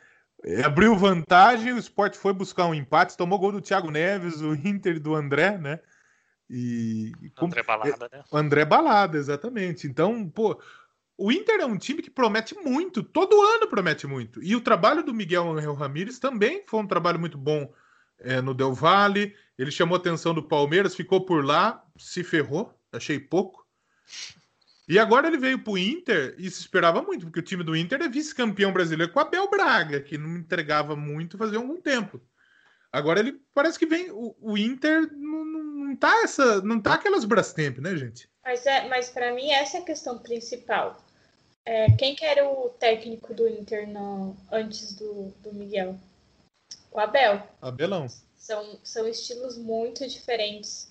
abriu vantagem, o Sport foi buscar um empate, tomou gol do Thiago Neves, o Inter do André, né? E. André Balada, né? O André Balada, exatamente. Então, pô, o Inter é um time que promete muito, todo ano promete muito. E o trabalho do Miguel Angel Ramírez também foi um trabalho muito bom é, no Del Valle. Ele chamou a atenção do Palmeiras, ficou por lá, se ferrou, achei pouco. E agora ele veio para o Inter e se esperava muito, porque o time do Inter é vice-campeão brasileiro com a Bel Braga, que não entregava muito fazia algum tempo. Agora ele parece que vem. O, o Inter não, não, tá essa. Não tá aquelas Brastemp, né, gente? Mas, é, mas para mim essa é a questão principal. É, quem que era o técnico do Inter no, antes do, do Miguel? O Abel. Abelão. São, são estilos muito diferentes.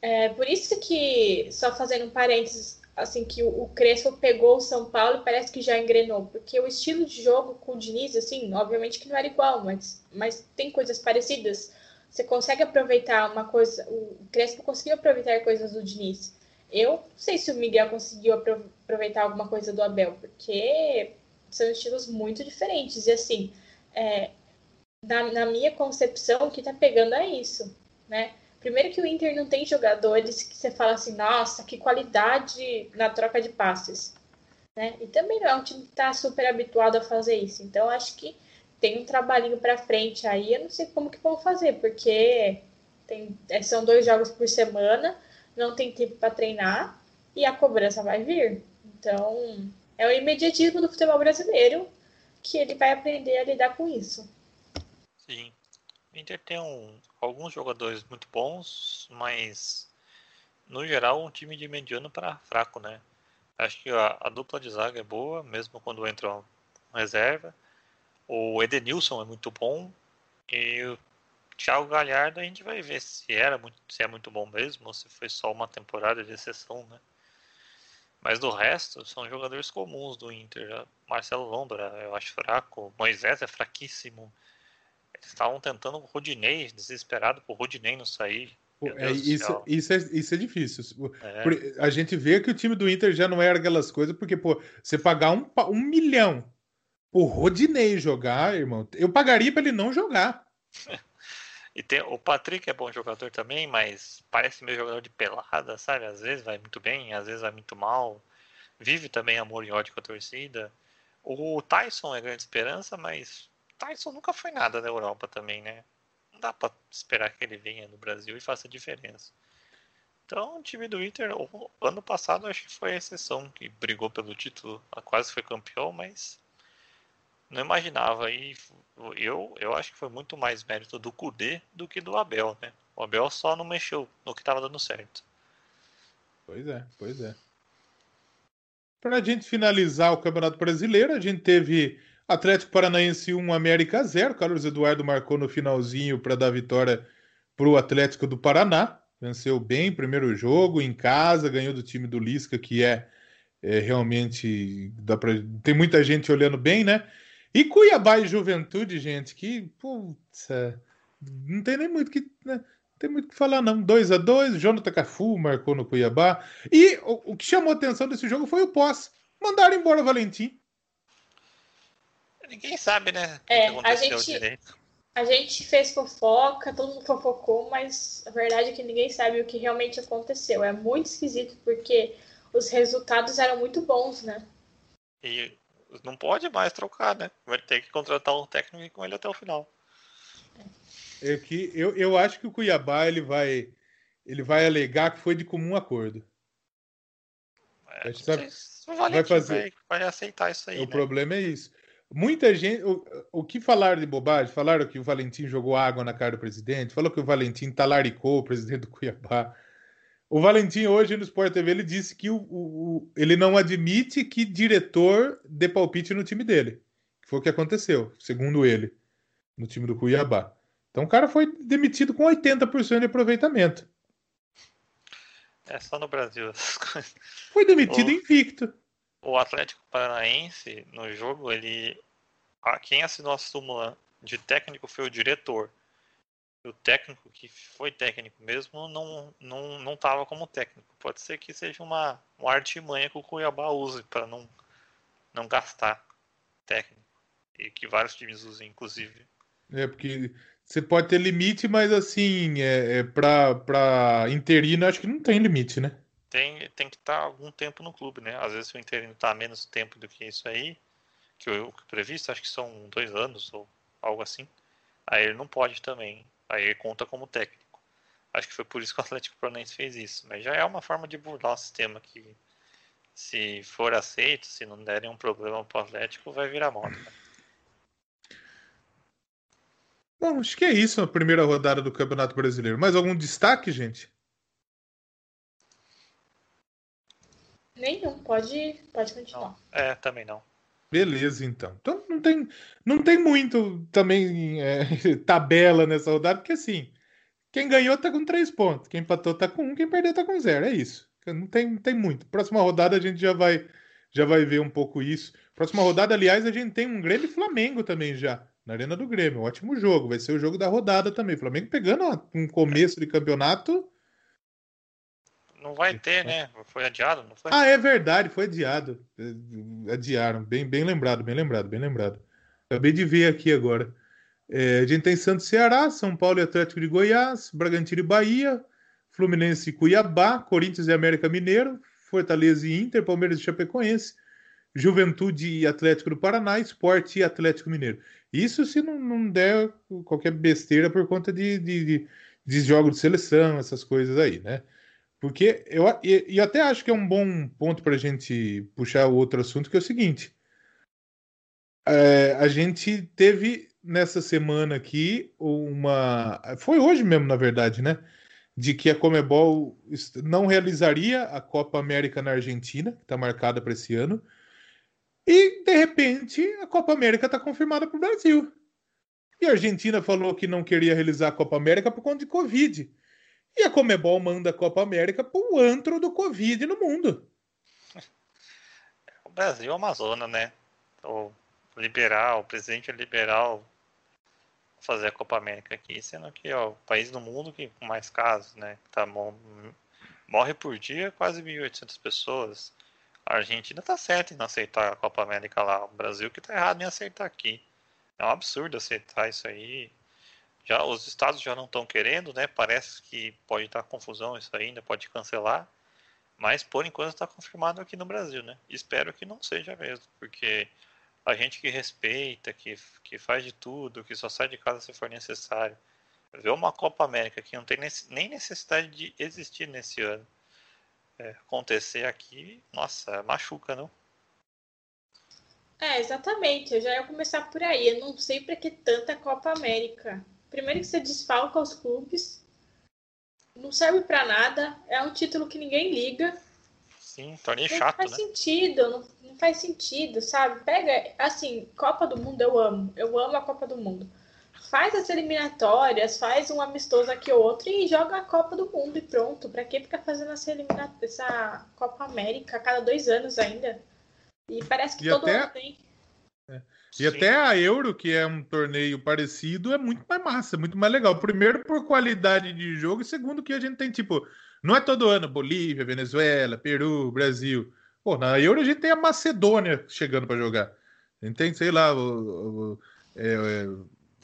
É, por isso que, só fazendo um parênteses, assim, que o, Crespo pegou o São Paulo parece que já engrenou, porque o estilo de jogo com o Diniz, assim, obviamente que não era igual, mas, mas tem coisas parecidas. Você consegue aproveitar uma coisa, o Crespo conseguiu aproveitar coisas do Diniz. Eu não sei se o Miguel conseguiu aproveitar alguma coisa do Abel, porque são estilos muito diferentes. E assim, é, na, na minha concepção, o que tá pegando é isso, né? Primeiro que o Inter não tem jogadores que você fala assim, nossa, que qualidade na troca de passes. Né? E também não é um time que está super habituado a fazer isso. Então, acho que tem um trabalhinho para frente aí. Eu não sei como que vão fazer, porque tem, é, são dois jogos por semana, não tem tempo para treinar e a cobrança vai vir. Então, é o imediatismo do futebol brasileiro que ele vai aprender a lidar com isso. Sim. O Inter tem um, alguns jogadores muito bons, mas no geral um time de mediano para fraco, né? Acho que a, a, dupla de zaga é boa, mesmo quando entra um reserva. O Edenilson é muito bom e o Thiago Galhardo a gente vai ver se era muito, se é muito bom mesmo ou se foi só uma temporada de exceção, né? Mas do resto são jogadores comuns do Inter. Marcelo Lombra eu acho fraco, Moisés é fraquíssimo. Eles estavam tentando o Rodinei, desesperado por Rodinei não sair. É, isso, isso, é, isso é difícil. É. A gente vê que o time do Inter já não era aquelas coisas, porque, pô, você pagar um, um milhão por Rodinei jogar, irmão, eu pagaria para ele não jogar. e tem, o Patrick é bom jogador também, mas parece meio jogador de pelada, sabe? Às vezes vai muito bem, às vezes vai muito mal. Vive também amor e ódio com a torcida. O Tyson é grande esperança, mas Tyson nunca foi nada na Europa também, né? Não dá para esperar que ele venha no Brasil e faça diferença. Então, o time do Inter, ano passado, acho que foi a exceção que brigou pelo título, quase foi campeão, mas não imaginava. E eu, eu acho que foi muito mais mérito do Kudê do que do Abel, né? O Abel só não mexeu no que estava dando certo. Pois é, pois é. Para a gente finalizar o Campeonato Brasileiro, a gente teve Atlético Paranaense 1, América 0. Carlos Eduardo marcou no finalzinho para dar vitória para o Atlético do Paraná. Venceu bem primeiro jogo, em casa, ganhou do time do Lisca, que é, é realmente. Dá pra, tem muita gente olhando bem, né? E Cuiabá e Juventude, gente, que. Putz, é, não tem nem muito que. Né? Tem muito o que falar, não. 2 a 2 Jonathan Cafu marcou no Cuiabá. E o, o que chamou a atenção desse jogo foi o pós. Mandaram embora o Valentim. Ninguém sabe, né? É, a gente, a gente fez fofoca, todo mundo fofocou, mas a verdade é que ninguém sabe o que realmente aconteceu. É muito esquisito porque os resultados eram muito bons, né? E não pode mais trocar, né? Vai ter que contratar um técnico com ele até o final. É que eu, eu acho que o Cuiabá ele vai ele vai alegar que foi de comum acordo. É, sabe, vai fazer vai, vai, aceitar isso aí. O né? problema é isso. Muita gente. O, o que falaram de bobagem? Falaram que o Valentim jogou água na cara do presidente, falou que o Valentim talaricou o presidente do Cuiabá. O Valentim, hoje no Sport TV, ele disse que o, o, ele não admite que diretor dê palpite no time dele. Que foi o que aconteceu, segundo ele, no time do Cuiabá. Então o cara foi demitido com 80% de aproveitamento. É só no Brasil essas coisas. Foi demitido invicto o Atlético Paranaense, no jogo, ele. Quem assinou a súmula de técnico foi o diretor. O técnico que foi técnico mesmo não não não estava como técnico. Pode ser que seja uma, uma artimanha que o Cuiabá use para não não gastar técnico. E que vários times usam, inclusive. É, porque você pode ter limite, mas assim, é, é para interino, acho que não tem limite, né? Tem, tem que estar algum tempo no clube, né? Às vezes o interino está menos tempo do que isso aí, que o, previsto, acho que são dois anos ou algo assim. Aí ele não pode também. Aí ele conta como técnico. Acho que foi por isso que o Atlético Paranaense fez isso. Mas já é uma forma de burlar o sistema que, se for aceito, se não derem um problema para o Atlético, vai virar moda. Né? Bom, acho que é isso a primeira rodada do Campeonato Brasileiro. Mais algum destaque, gente? Nenhum, pode, pode continuar. Não. É, também não. Beleza, então. Então não tem, não tem muito também é, tabela nessa rodada, porque assim, quem ganhou tá com três pontos, quem empatou tá com um, quem perdeu tá com zero. É isso. Não tem, não tem muito. Próxima rodada a gente já vai, já vai ver um pouco isso. Próxima rodada, aliás, a gente tem um Grêmio Flamengo também já na Arena do Grêmio. ótimo jogo. Vai ser o jogo da rodada também. Flamengo pegando um começo de campeonato. Não vai ter, né? Foi adiado, não foi? Ah, é verdade, foi adiado. É, adiaram. Bem, bem lembrado, bem lembrado, bem lembrado. Acabei de ver aqui agora. É, a gente tem Santos Ceará, São Paulo e Atlético de Goiás, Bragantino e Bahia, Fluminense e Cuiabá, Corinthians e América Mineiro, Fortaleza e Inter, Palmeiras e Chapecoense, Juventude e Atlético do Paraná, Esporte e Atlético Mineiro. Isso se não, não der qualquer besteira por conta de, de, de, de jogos de seleção, essas coisas aí, né? Porque eu e, até acho que é um bom ponto para a gente puxar outro assunto, que é o seguinte. É, a gente teve nessa semana aqui uma. Foi hoje mesmo, na verdade, né? De que a Comebol não realizaria a Copa América na Argentina, que está marcada para esse ano, e, de repente, a Copa América está confirmada para o Brasil. E a Argentina falou que não queria realizar a Copa América por conta de Covid. E a Comebol manda a Copa América para o antro do Covid no mundo. O Brasil é uma zona, né? O liberal, o presidente é liberal fazer a Copa América aqui, sendo que ó, o país do mundo que com mais casos, né? Tá, morre por dia quase 1.800 pessoas. A Argentina tá certa em não aceitar a Copa América lá. O Brasil que tá errado em aceitar aqui. É um absurdo aceitar isso aí. Já os estados já não estão querendo, né? Parece que pode estar confusão isso ainda, pode cancelar. Mas por enquanto está confirmado aqui no Brasil, né? Espero que não seja mesmo, porque a gente que respeita, que, que faz de tudo, que só sai de casa se for necessário, ver uma Copa América que não tem nem necessidade de existir nesse ano é, acontecer aqui, nossa, machuca, não? É, exatamente. Eu já ia começar por aí. Eu não sei para que tanta Copa América. Primeiro que você desfalca os clubes, não serve para nada, é um título que ninguém liga. Sim, torneio não chato, faz né? sentido, não, não faz sentido, sabe? Pega, assim, Copa do Mundo eu amo. Eu amo a Copa do Mundo faz as eliminatórias, faz um amistoso aqui ou outro e joga a Copa do Mundo e pronto. Pra que ficar fazendo essa, elimina... essa Copa América a cada dois anos ainda? E parece que e todo até... ano tem. É. E Sim. até a Euro, que é um torneio parecido, é muito mais massa, muito mais legal. Primeiro por qualidade de jogo, e segundo que a gente tem, tipo, não é todo ano Bolívia, Venezuela, Peru, Brasil. Pô, na Euro a gente tem a Macedônia chegando para jogar. A gente tem, sei lá, o, o, é, é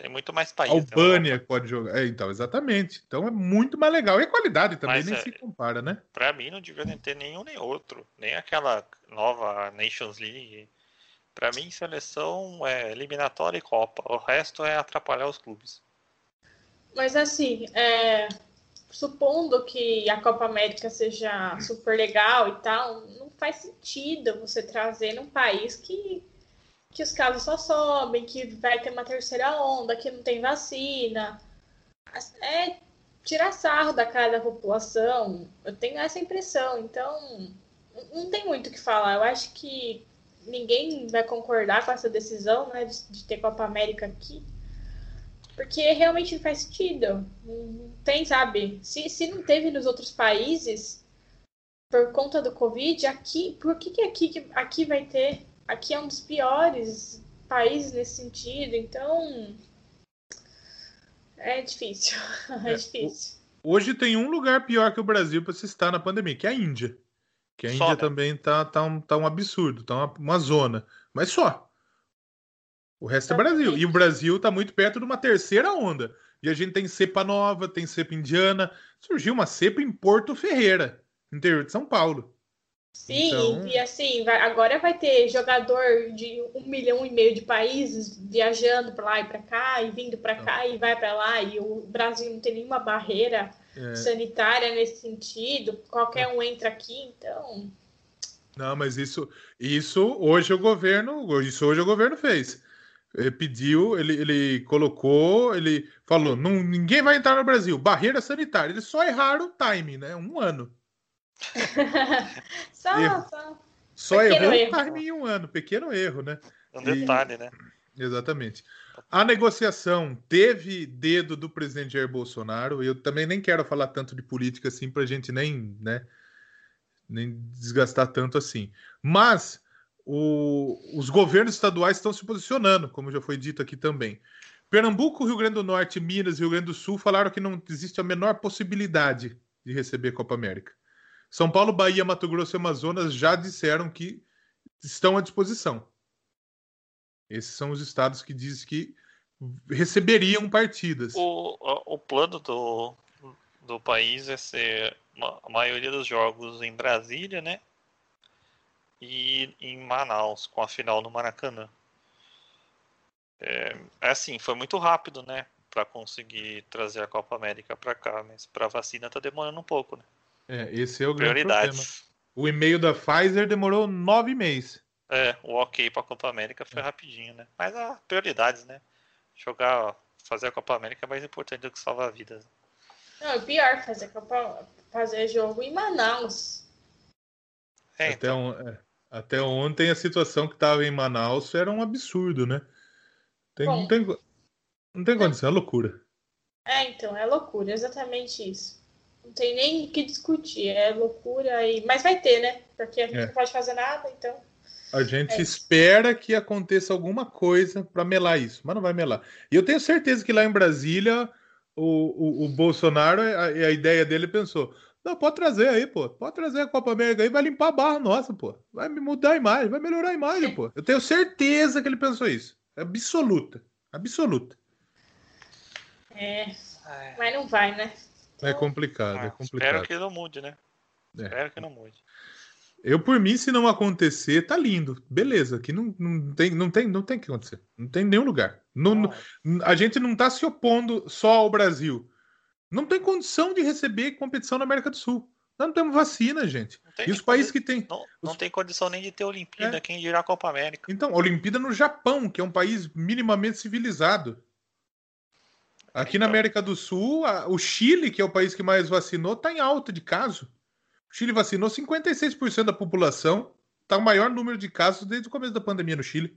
tem muito mais países. Albânia pode jogar. É, então, exatamente. Então é muito mais legal. E a qualidade também Mas, nem é, se compara, né? Pra mim não devia ter nenhum nem outro. Nem aquela nova Nations League. Pra mim, seleção é eliminatória e Copa. O resto é atrapalhar os clubes. Mas assim, é... supondo que a Copa América seja super legal e tal, não faz sentido você trazer num país que que os casos só sobem, que vai ter uma terceira onda, que não tem vacina. É tirar sarro da cara da população. Eu tenho essa impressão. Então, não tem muito o que falar. Eu acho que ninguém vai concordar com essa decisão né, de, de ter Copa América aqui. Porque realmente não faz sentido. Não tem, sabe? Se, se não teve nos outros países, por conta do Covid, aqui, por que, que aqui, aqui vai ter? aqui é um dos piores países nesse sentido, então é difícil. É, é difícil. Hoje tem um lugar pior que o Brasil para se estar na pandemia, que é a Índia. Que a Índia né? também tá, tá, um, tá um absurdo, tá uma, uma zona. Mas só. O resto é Brasil. E o Brasil está muito perto de uma terceira onda. E a gente tem cepa nova, tem cepa indiana. Surgiu uma cepa em Porto Ferreira, interior de São Paulo. Sim, então... e assim, vai, agora vai ter jogador de um milhão e meio de países viajando para lá e para cá, e vindo para cá e vai para lá, e o Brasil não tem nenhuma barreira é. sanitária nesse sentido, qualquer um entra aqui, então. Não, mas isso, isso hoje o governo, isso hoje o governo fez. Ele pediu, ele, ele colocou, ele falou, não, ninguém vai entrar no Brasil, barreira sanitária. Eles só erraram o time, né? Um ano. só, erro. só. Só errou erro. em um ano, pequeno erro, né? Um detalhe, e... né? Exatamente. A negociação teve dedo do presidente Jair Bolsonaro. Eu também nem quero falar tanto de política assim para a gente nem, né, nem desgastar tanto assim. Mas o, os governos estaduais estão se posicionando, como já foi dito aqui também. Pernambuco, Rio Grande do Norte, Minas e Rio Grande do Sul falaram que não existe a menor possibilidade de receber Copa América. São Paulo, Bahia, Mato Grosso e Amazonas já disseram que estão à disposição. Esses são os estados que dizem que receberiam partidas. O, o plano do, do país é ser a maioria dos jogos em Brasília, né? E em Manaus, com a final no Maracanã. É, é assim, foi muito rápido, né? Para conseguir trazer a Copa América para cá, mas para vacina tá demorando um pouco, né? É, esse é o grande problema. O e-mail da Pfizer demorou nove meses. É, o ok para a Copa América foi é. rapidinho, né? Mas a prioridades, né? Jogar, fazer a Copa América é mais importante do que salvar vidas. Não, é pior fazer Copa, fazer jogo em Manaus. É, até, então... um, é, até ontem a situação que estava em Manaus era um absurdo, né? Tem, Bom, não tem, não tem condição, é loucura. É, então, é loucura, exatamente isso. Não tem nem o que discutir, é loucura e. Mas vai ter, né? Porque a gente é. não pode fazer nada, então. A gente é espera que aconteça alguma coisa para melar isso, mas não vai melar. E eu tenho certeza que lá em Brasília o, o, o Bolsonaro, a, a, ideia dele pensou: não, pode trazer aí, pô. Pode trazer a Copa América aí, vai limpar a barra nossa, pô. Vai mudar a imagem, vai melhorar a imagem, pô. Eu tenho certeza que ele pensou isso. Absoluta. Absoluta. É. Mas não vai, né? É complicado, ah, é complicado. Espero que não mude, né? É. Espero que não mude. Eu, por mim, se não acontecer, tá lindo. Beleza, aqui não, não, tem, não, tem, não tem que acontecer. Não tem nenhum lugar. Não, a gente não tá se opondo só ao Brasil. Não tem condição de receber competição na América do Sul. Nós não temos vacina, gente. E os países que têm. Não, não tem condição nem de ter Olimpíada, é. quem dirá a Copa América. Então, Olimpíada no Japão, que é um país minimamente civilizado. Aqui na América do Sul, a, o Chile, que é o país que mais vacinou, está em alta de caso. O Chile vacinou 56% da população. Está o maior número de casos desde o começo da pandemia no Chile.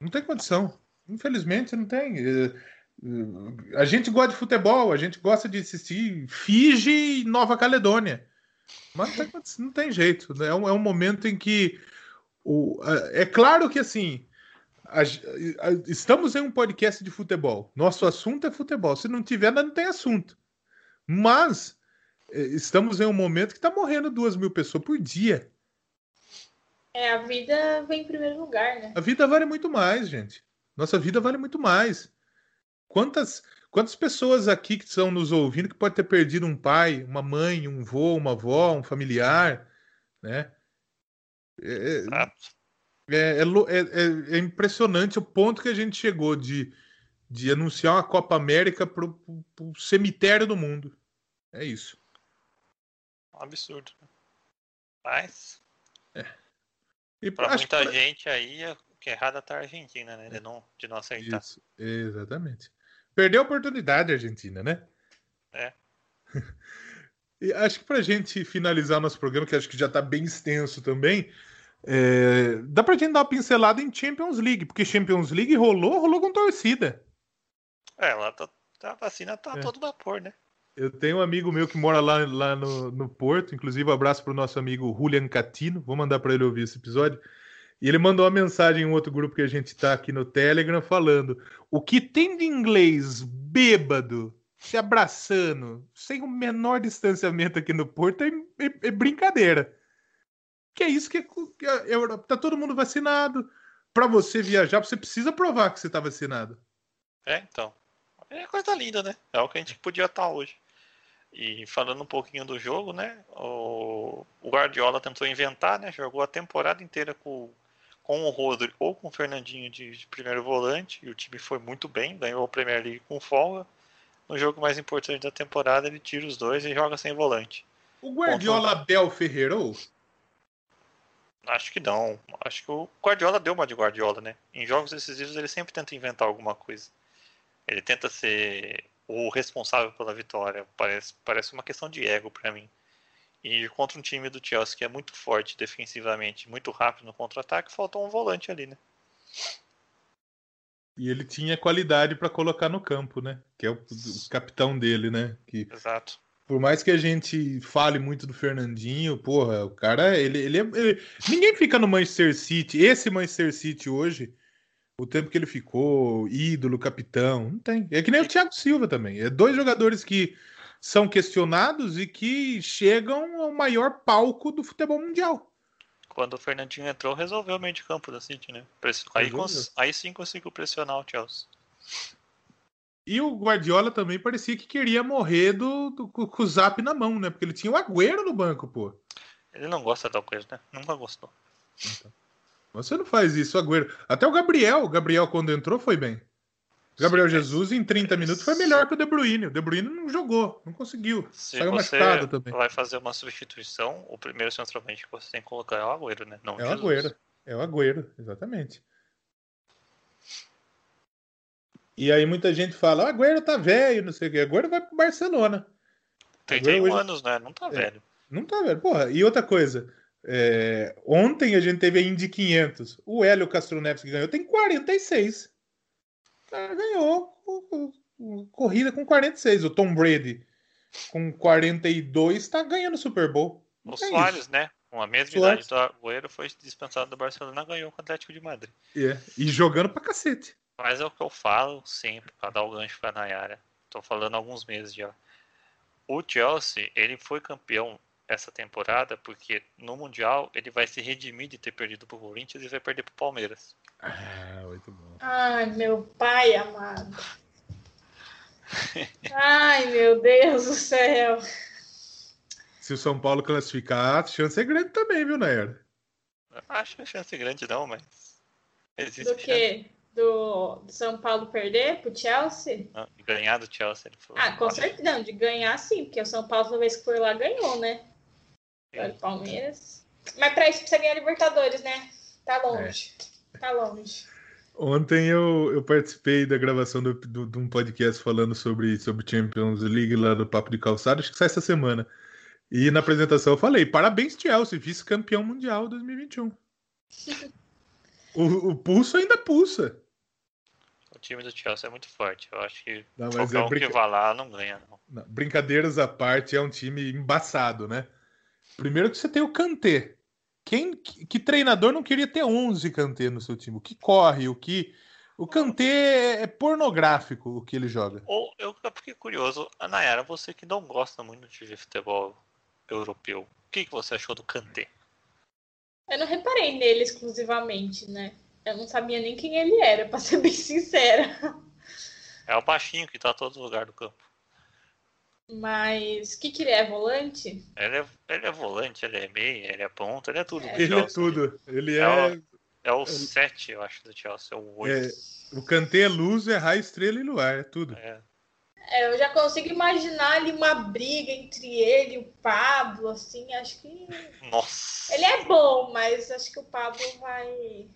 Não tem condição. Infelizmente, não tem. É, é, a gente gosta de futebol, a gente gosta de assistir Fiji e Nova Caledônia. Mas não tem, não tem jeito. Né? É um, é um momento em que. O, é claro que assim a, a, estamos em um podcast de futebol. Nosso assunto é futebol. Se não tiver, não tem assunto. Mas estamos em um momento que está morrendo duas mil pessoas por dia. É, a vida vem em primeiro lugar, né? A vida vale muito mais, gente. Nossa vida vale muito mais. Quantas, quantas pessoas aqui que estão nos ouvindo que pode ter perdido um pai, uma mãe, um vô, uma avó, um familiar, né? É, é é, é, é, é, impressionante o ponto que a gente chegou de, de anunciar uma Copa América para o cemitério do mundo. É isso. Absurdo. Mas. É. Para muita que... gente aí, o que é errado tá a Argentina, né? De não, de não aceitar. Isso, exatamente. Perdeu a oportunidade a Argentina, né? É. e acho que para a gente finalizar nosso programa, que acho que já está bem extenso também, é, dá pra gente dar uma pincelada em Champions League, porque Champions League rolou, rolou com torcida. É, lá tá, tá, a vacina tá é. todo vapor, né? Eu tenho um amigo meu que mora lá, lá no, no Porto, inclusive um abraço pro nosso amigo Julian Catino, vou mandar para ele ouvir esse episódio. E ele mandou uma mensagem em outro grupo que a gente tá aqui no Telegram falando: o que tem de inglês bêbado, se abraçando, sem o menor distanciamento aqui no Porto, é, é, é brincadeira. Que é isso que, Europa. Tá todo mundo vacinado, para você viajar, você precisa provar que você tá vacinado. É, então. É coisa linda, né? É o que a gente podia estar hoje. E falando um pouquinho do jogo, né? O, Guardiola tentou inventar, né? Jogou a temporada inteira com, com o Rodri ou com o Fernandinho de, de, primeiro volante. E o time foi muito bem, ganhou a Premier League com folga. No jogo mais importante da temporada, ele tira os dois e joga sem volante. O Guardiola Ponto... Bel Ferreirou? Acho que não. Acho que o Guardiola deu uma de Guardiola, né? Em jogos decisivos ele sempre tenta inventar alguma coisa. Ele tenta ser o responsável pela vitória. Parece, parece uma questão de ego para mim. E contra um time do Chelsea que é muito forte defensivamente, muito rápido no contra-ataque, faltou um volante ali, né? E ele tinha qualidade para colocar no campo, né? Que é o, o, capitão dele, né? Que, Exato. Por mais que a gente fale muito do Fernandinho, porra, o cara, ele, ele, é, ele ninguém fica no Manchester City. Esse Manchester City hoje, o tempo que ele ficou, ídolo, capitão, não tem. É que nem o Thiago Silva também. É dois jogadores que são questionados e que chegam ao maior palco do futebol mundial. Quando o Fernandinho entrou, resolveu o meio de campo da City, né? Aí, cons... aí sim conseguiu pressionar o Chelsea. E o Guardiola também parecia que queria morrer do, do, com o zap na mão, né? Porque ele tinha o Agüero no banco, pô. Ele não gosta do Agüero, né? Nunca gostou. Então. Você não faz isso, Agüero. Até o Gabriel, o Gabriel quando entrou foi bem. Gabriel Sim, Jesus em 30 minutos foi melhor que o De Bruyne. O De Bruyne não jogou, não conseguiu. Se Saiu machucado também. vai fazer uma substituição, o primeiro centroavante que você tem que colocar é o Agüero, né? Não é o Agüero. É o Agüero, exatamente. E aí muita gente fala, o Agüero tá velho, não sei o que. Agüero vai pro Barcelona. 31 hoje... anos, né? Não tá é, velho. Não tá velho. Porra, e outra coisa, é, ontem a gente teve a Indy 500. O Hélio Castro Neves que ganhou tem 46. O cara ganhou corrida com 46. O Tom Brady com 42 está ganhando o Super Bowl. o é Soares, isso. né? Com a mesma Soares. idade do Agüero foi dispensado do Barcelona ganhou com o Atlético de Madrid. É, e jogando pra cacete. Mas é o que eu falo sempre, para dar o gancho pra Nayara. Tô falando há alguns meses já. O Chelsea, ele foi campeão essa temporada, porque no Mundial ele vai se redimir de ter perdido pro Corinthians e vai perder pro Palmeiras. Ah, muito bom. Ai, meu pai amado. Ai, meu Deus do céu. Se o São Paulo classificar, a chance é grande também, viu, Nair? Acho que a chance é grande não, mas. Existe do que? Do, do, São Paulo perder pro Chelsea? Não, de ganhar do Chelsea. Ele falou. Ah, com certeza. Não, de ganhar sim, porque o São Paulo, toda vez que foi lá, ganhou, né? Agora Palmeiras. Mas para isso precisa ganhar Libertadores, né? Tá longe. É. Tá longe. Ontem eu, eu participei da gravação do, do, de um podcast falando sobre, sobre Champions League lá do Papo de Calçado, acho que sai essa semana. E na apresentação eu falei: parabéns, Chelsea, vice-campeão mundial 2021. o, o pulso ainda pulsa. O time do Chelsea é muito forte. Eu acho que não, qualquer é um brinca... que vá lá não ganha. Não. Não, brincadeiras à parte, é um time embaçado, né? Primeiro que você tem o Kanté. Quem, que, que treinador não queria ter 11 Kanté no seu time? O que corre, o que... O Kanté é pornográfico o que ele joga. Ou eu fiquei curioso, Anayara, você que não gosta muito de futebol europeu, o que, que você achou do Kanté? Eu não reparei nele exclusivamente, né? Eu não sabia nem quem ele era, pra ser bem sincera. É o baixinho que tá em todo lugar do campo. Mas o que, que ele é? Volante? Ele é, ele é volante, ele é meia, ele é ponta, ele é tudo. É. Ele é tudo. Ele é. É o, 7, eu acho, do Chelsea, é o 8. É, o Kanté é luz, é raio, estrela e luar, é tudo. É. É, eu já consigo imaginar ali uma briga entre ele e o Pablo, assim, acho que. Nossa! Ele é bom, mas acho que o Pablo vai.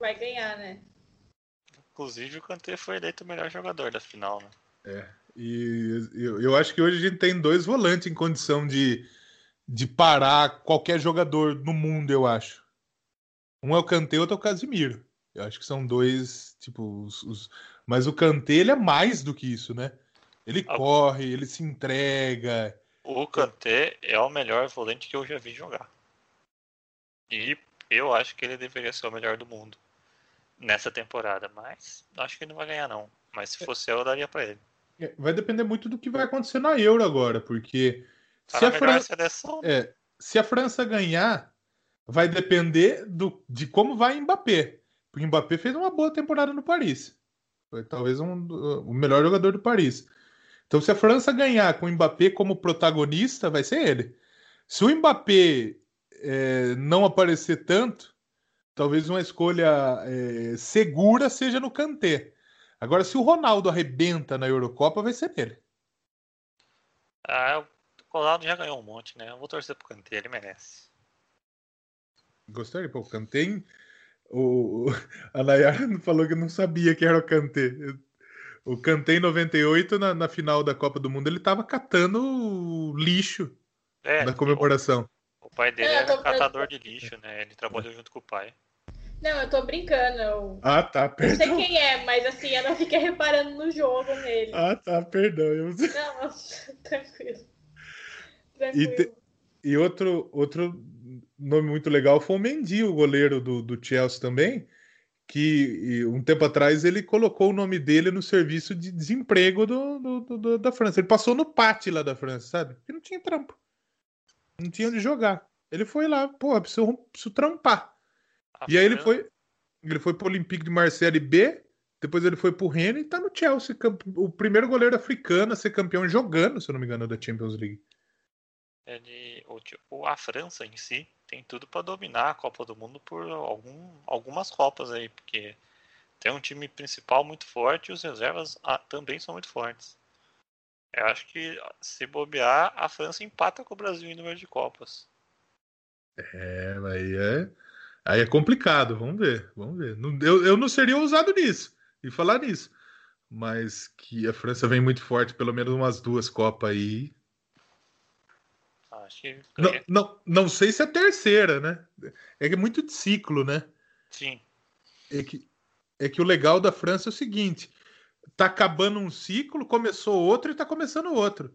vai ganhar, né? Inclusive o Kanté foi eleito o melhor jogador da final, né? É. E eu, eu acho que hoje a gente tem dois volantes em condição de, de parar qualquer jogador no mundo, eu acho. Um é o Kanté, outro é o Casimiro. Eu acho que são dois, tipo, os, os... mas o Kanté ele é mais do que isso, né? Ele ah, corre, ele se entrega. O Kanté é o melhor volante que eu já vi jogar. E eu acho que ele deveria ser o melhor do mundo nessa temporada, mas acho que ele não vai ganhar não. Mas se é. fosse eu, eu daria para ele. É, vai depender muito do que vai acontecer na Euro agora, porque tá se, a França, né? é, se a França ganhar, vai depender do, de como vai Mbappé. O Mbappé fez uma boa temporada no Paris. Foi talvez um, o melhor jogador do Paris. Então, se a França ganhar com o Mbappé como protagonista, vai ser ele. Se o Mbappé é, não aparecer tanto, talvez uma escolha é, segura seja no Kanté. Agora, se o Ronaldo arrebenta na Eurocopa, vai ser ele. Ah, o Ronaldo já ganhou um monte, né? Eu vou torcer pro Kanté, ele merece. Gostaria, pô, o Kanté. O, a Nayara falou que não sabia que era o Kanté. O Kanté em 98, na, na final da Copa do Mundo, ele tava catando lixo é, na comemoração. O, o pai dele é, era catador de lixo, né? Ele trabalhou junto com o pai. Não, eu tô brincando. Eu... Ah, tá, perdão. Não sei quem é, mas assim, eu não fiquei reparando no jogo nele. Ah, tá, perdão. Eu... Não, tranquilo. tranquilo. E, te... e outro, outro nome muito legal foi o Mendy, o goleiro do, do Chelsea também, que um tempo atrás ele colocou o nome dele no serviço de desemprego do, do, do da França. Ele passou no pátio lá da França, sabe? Porque não tinha trampo. Não tinha onde jogar. Ele foi lá, pô, preciso, preciso trampar. Ah, e aí ele foi, ele foi pro Olympique de Marseille B, depois ele foi pro Rennes e tá no Chelsea, o primeiro goleiro africano a ser campeão jogando, se eu não me engano, da Champions League. Ele, a França em si tem tudo para dominar a Copa do Mundo por algum, algumas Copas aí, porque tem um time principal muito forte e os reservas ah, também são muito fortes. Eu acho que se bobear, a França empata com o Brasil em número de Copas. É, aí é, aí é complicado, vamos ver, vamos ver. Eu, eu não seria ousado nisso, e falar nisso. Mas que a França vem muito forte, pelo menos umas duas Copas aí, Acho que... não, não, não sei se é a terceira, né? É que é muito de ciclo, né? Sim. É que, é que o legal da França é o seguinte: tá acabando um ciclo, começou outro e tá começando outro.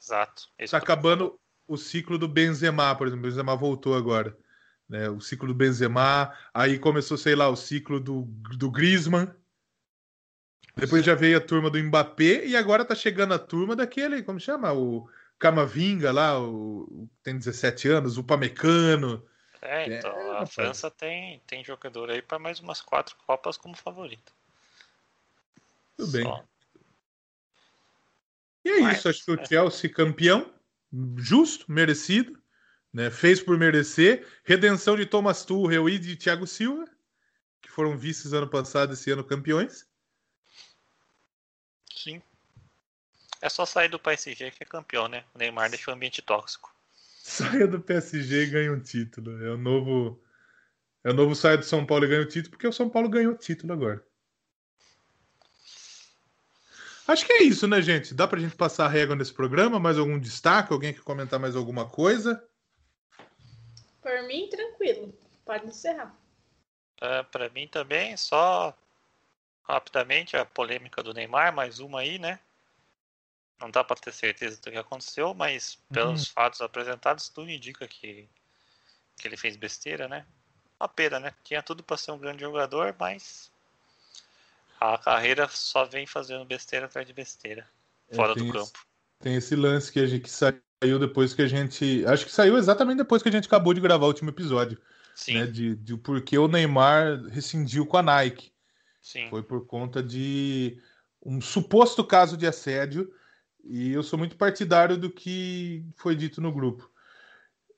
Exato. Esse tá acabando o ciclo do Benzema, por exemplo. O Benzema voltou agora. Né? O ciclo do Benzema. Aí começou, sei lá, o ciclo do, do Griezmann. Depois Sim. já veio a turma do Mbappé e agora tá chegando a turma daquele, como chama? O Camavinga lá, o, tem 17 anos, o Pamecano. É, é então é, a França tem, tem jogador aí para mais umas quatro Copas como favorito. Tudo bem. E é Mas, isso, acho que o é. Chelsea campeão, justo, merecido, né? Fez por merecer. Redenção de Thomas Tuchel e de Thiago Silva, que foram vices ano passado, esse ano campeões. Sim. É só sair do PSG que é campeão, né? O Neymar deixa o ambiente tóxico. Saia do PSG e ganha um título. É o novo. É o novo saia do São Paulo e ganha o título, porque o São Paulo ganhou o título agora. Acho que é isso, né, gente? Dá pra gente passar a régua nesse programa? Mais algum destaque? Alguém quer comentar mais alguma coisa? Por mim, tranquilo. Pode encerrar. Uh, para mim também, só rapidamente a polêmica do Neymar, mais uma aí, né? Não dá para ter certeza do que aconteceu, mas pelos uhum. fatos apresentados, tudo indica que, que ele fez besteira, né? Uma pena, né? Tinha tudo para ser um grande jogador, mas a carreira só vem fazendo besteira atrás de besteira, é, fora do campo. Esse, tem esse lance que, a gente, que saiu depois que a gente. Acho que saiu exatamente depois que a gente acabou de gravar o último episódio. Sim. Né, de, de porque o Neymar rescindiu com a Nike. Sim. Foi por conta de um suposto caso de assédio e eu sou muito partidário do que foi dito no grupo.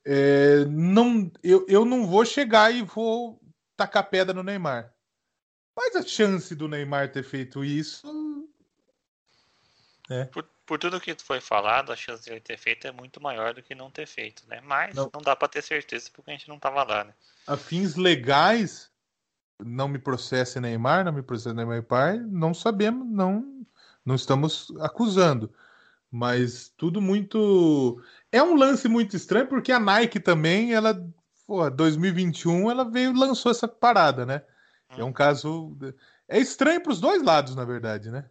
É, não, eu, eu não vou chegar e vou tacar pedra no Neymar. Mas a chance do Neymar ter feito isso. É. Por, por tudo que foi falado, a chance de ele ter feito é muito maior do que não ter feito, né? Mas não, não dá para ter certeza porque a gente não tava lá, né? A fins legais, não me processe Neymar, não me processe Neymar pai, não sabemos, não, não estamos acusando. Mas tudo muito. É um lance muito estranho, porque a Nike também, ela. Pô, 2021, ela veio lançou essa parada, né? Hum. É um caso. É estranho para os dois lados, na verdade, né?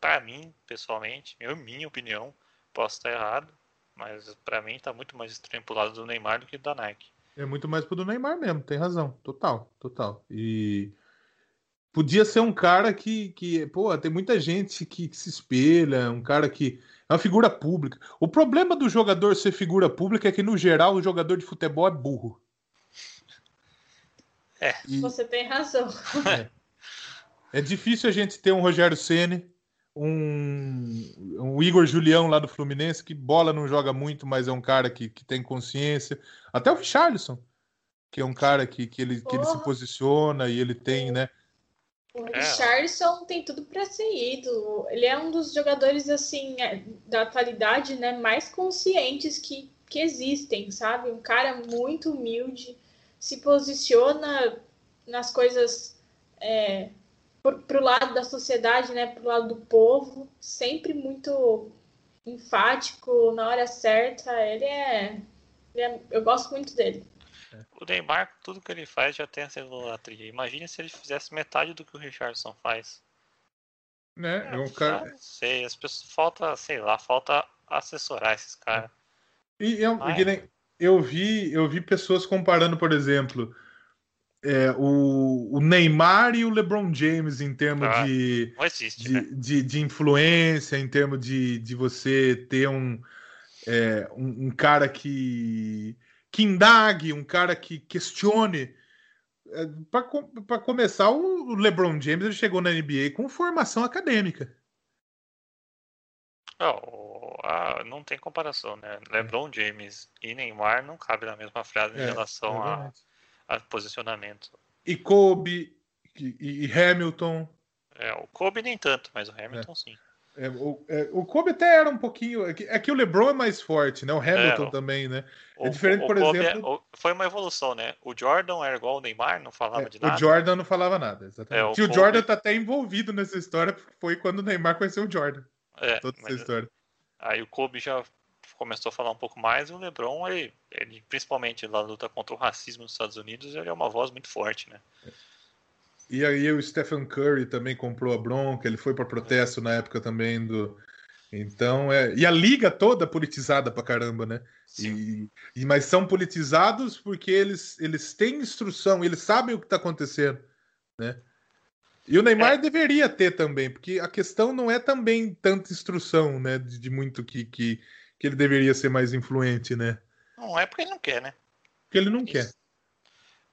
Para mim, pessoalmente, eu, minha opinião, posso estar errado, mas para mim tá muito mais estranho pro lado do Neymar do que da Nike. É muito mais pro do Neymar mesmo, tem razão. Total, total. E podia ser um cara que, que pô, tem muita gente que, que, se espelha, um cara que é uma figura pública. O problema do jogador ser figura pública é que, no geral, o jogador de futebol é burro. É. E... Você tem razão. É. é. difícil a gente ter um Rogério Ceni, um, um Igor Julião lá do Fluminense, que bola não joga muito, mas é um cara que, que tem consciência. Até o Richarlison, que é um cara que, que, ele, que ele se posiciona e ele tem, né? O é. Richardson tem tudo para ser ídolo. Ele é um dos jogadores assim é, da atualidade, né, mais conscientes que, que existem, sabe? Um cara muito humilde, se posiciona nas coisas é, para o lado da sociedade, né, para o lado do povo, sempre muito enfático na hora certa. Ele é, ele é eu gosto muito dele. O Neymar, tudo que ele faz já tem essa idolatria. Imagine se ele fizesse metade do que o Richardson faz. Né? É, um cara... Não sei, as pessoas falta, sei lá, falta assessorar esses caras. E eu, eu vi, eu vi pessoas comparando, por exemplo, é, o, o, Neymar e o LeBron James em termos ah, de, existe, de, né? de, de, influência, em termos de, de você ter um, é, um, um cara que que indague, um cara que questione. É, Para começar, o LeBron James ele chegou na NBA com formação acadêmica. Oh, ah, não tem comparação, né? LeBron James e Neymar não cabe na mesma frase em é, relação é a, a, posicionamento. E Kobe e, e, Hamilton. É, o Kobe nem tanto, mas o Hamilton é. sim. É, o, é, o Kobe até era um pouquinho. É que, é que, o LeBron é mais forte, né? O Hamilton é, também, né? É diferente, o, por é, exemplo. foi uma evolução, né? O Jordan era igual o Neymar, não falava de nada. O Jordan não falava nada, exatamente. o, o Jordan tá até envolvido nessa história, porque foi quando o Neymar conheceu o Jordan. É, toda essa história. Aí o Kobe já começou a falar um pouco mais, o LeBron, ele, ele, principalmente na luta contra o racismo nos Estados Unidos, ele é uma voz muito forte, né? E aí o Stephen Curry também comprou a bronca, ele foi para protesto na época também do. Então, é. E a liga toda politizada pra caramba, né? E, e, mas são politizados porque eles, eles têm instrução, eles sabem o que está acontecendo, né? E o Neymar é. deveria ter também, porque a questão não é também tanta instrução, né? De, de muito que, que, que, ele deveria ser mais influente, né? Não é porque ele não quer, né? Porque ele não Isso. quer.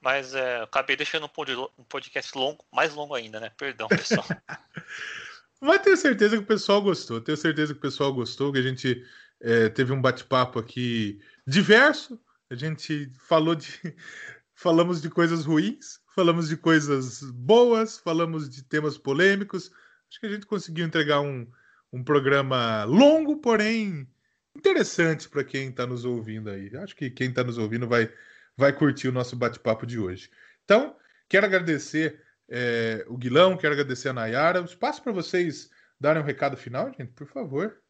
Mas é, acabei deixando um podcast longo, mais longo ainda, né? Perdão, pessoal. Mas tenho certeza que o pessoal gostou. Tenho certeza que o pessoal gostou, que a gente é, teve um bate-papo aqui diverso. A gente falou de. falamos de coisas ruins, falamos de coisas boas, falamos de temas polêmicos. Acho que a gente conseguiu entregar um, um programa longo, porém interessante para quem está nos ouvindo aí. Acho que quem está nos ouvindo vai vai curtir o nosso bate-papo de hoje. Então, quero agradecer é, o Guilão, quero agradecer a Nayara. Espaço para vocês darem um recado final, gente, por favor.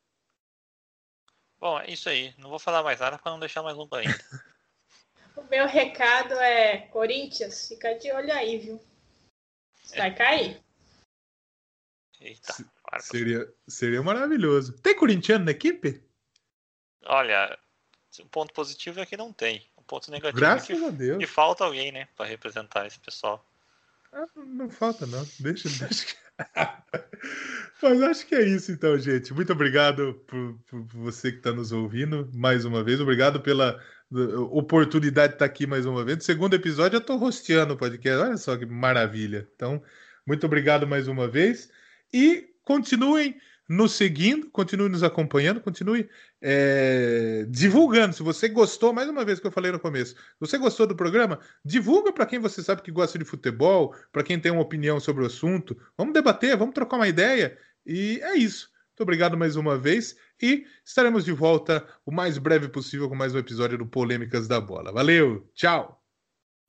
Bom, é isso aí. Não vou falar mais nada para não deixar mais longo ainda. o meu recado é Corinthians, fica de olho aí, viu? Vai é. cair. Eita, seria, seria maravilhoso. Tem corintiano na equipe? Olha, o ponto positivo é que não tem ponto negativo Graças é que, a Deus. que falta alguém, né, para representar esse pessoal. Ah, não falta, não. Deixa, deixa. Mas acho que é isso, então, gente. Muito obrigado por, por você que está nos ouvindo mais uma vez. Obrigado pela oportunidade de estar aqui mais uma vez. No segundo episódio, eu estou rosteando o podcast. Olha só que maravilha. Então, muito obrigado mais uma vez. E continuem nos seguindo, continue nos acompanhando, continue é, divulgando. Se você gostou, mais uma vez que eu falei no começo, você gostou do programa, divulga para quem você sabe que gosta de futebol, para quem tem uma opinião sobre o assunto. Vamos debater, vamos trocar uma ideia. E é isso. Muito obrigado mais uma vez e estaremos de volta o mais breve possível com mais um episódio do Polêmicas da Bola. Valeu, tchau!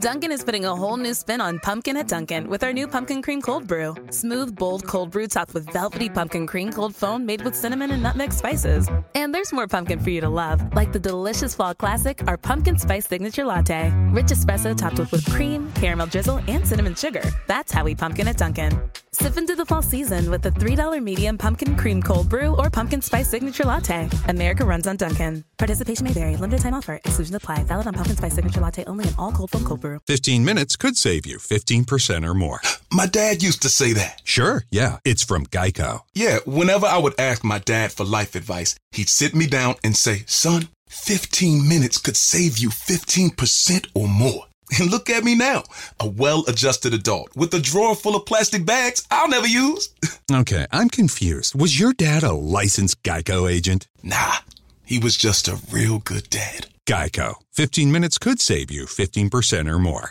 Dunkin' is putting a whole new spin on pumpkin at Dunkin' with our new pumpkin cream cold brew. Smooth, bold cold brew topped with velvety pumpkin cream cold foam made with cinnamon and nutmeg spices. And there's more pumpkin for you to love, like the delicious fall classic, our pumpkin spice signature latte. Rich espresso topped with whipped cream, caramel drizzle, and cinnamon sugar. That's how we pumpkin at Dunkin'. Sip into the fall season with the $3 medium pumpkin cream cold brew or pumpkin spice signature latte. America runs on Dunkin'. Participation may vary. Limited time offer. Exclusion apply. Valid on pumpkin spice signature latte only in all cold foam cold brew. 15 minutes could save you 15% or more. My dad used to say that. Sure, yeah. It's from Geico. Yeah, whenever I would ask my dad for life advice, he'd sit me down and say, son, 15 minutes could save you 15% or more. And look at me now, a well adjusted adult with a drawer full of plastic bags I'll never use. Okay, I'm confused. Was your dad a licensed Geico agent? Nah, he was just a real good dad. Geico. 15 minutes could save you 15% or more.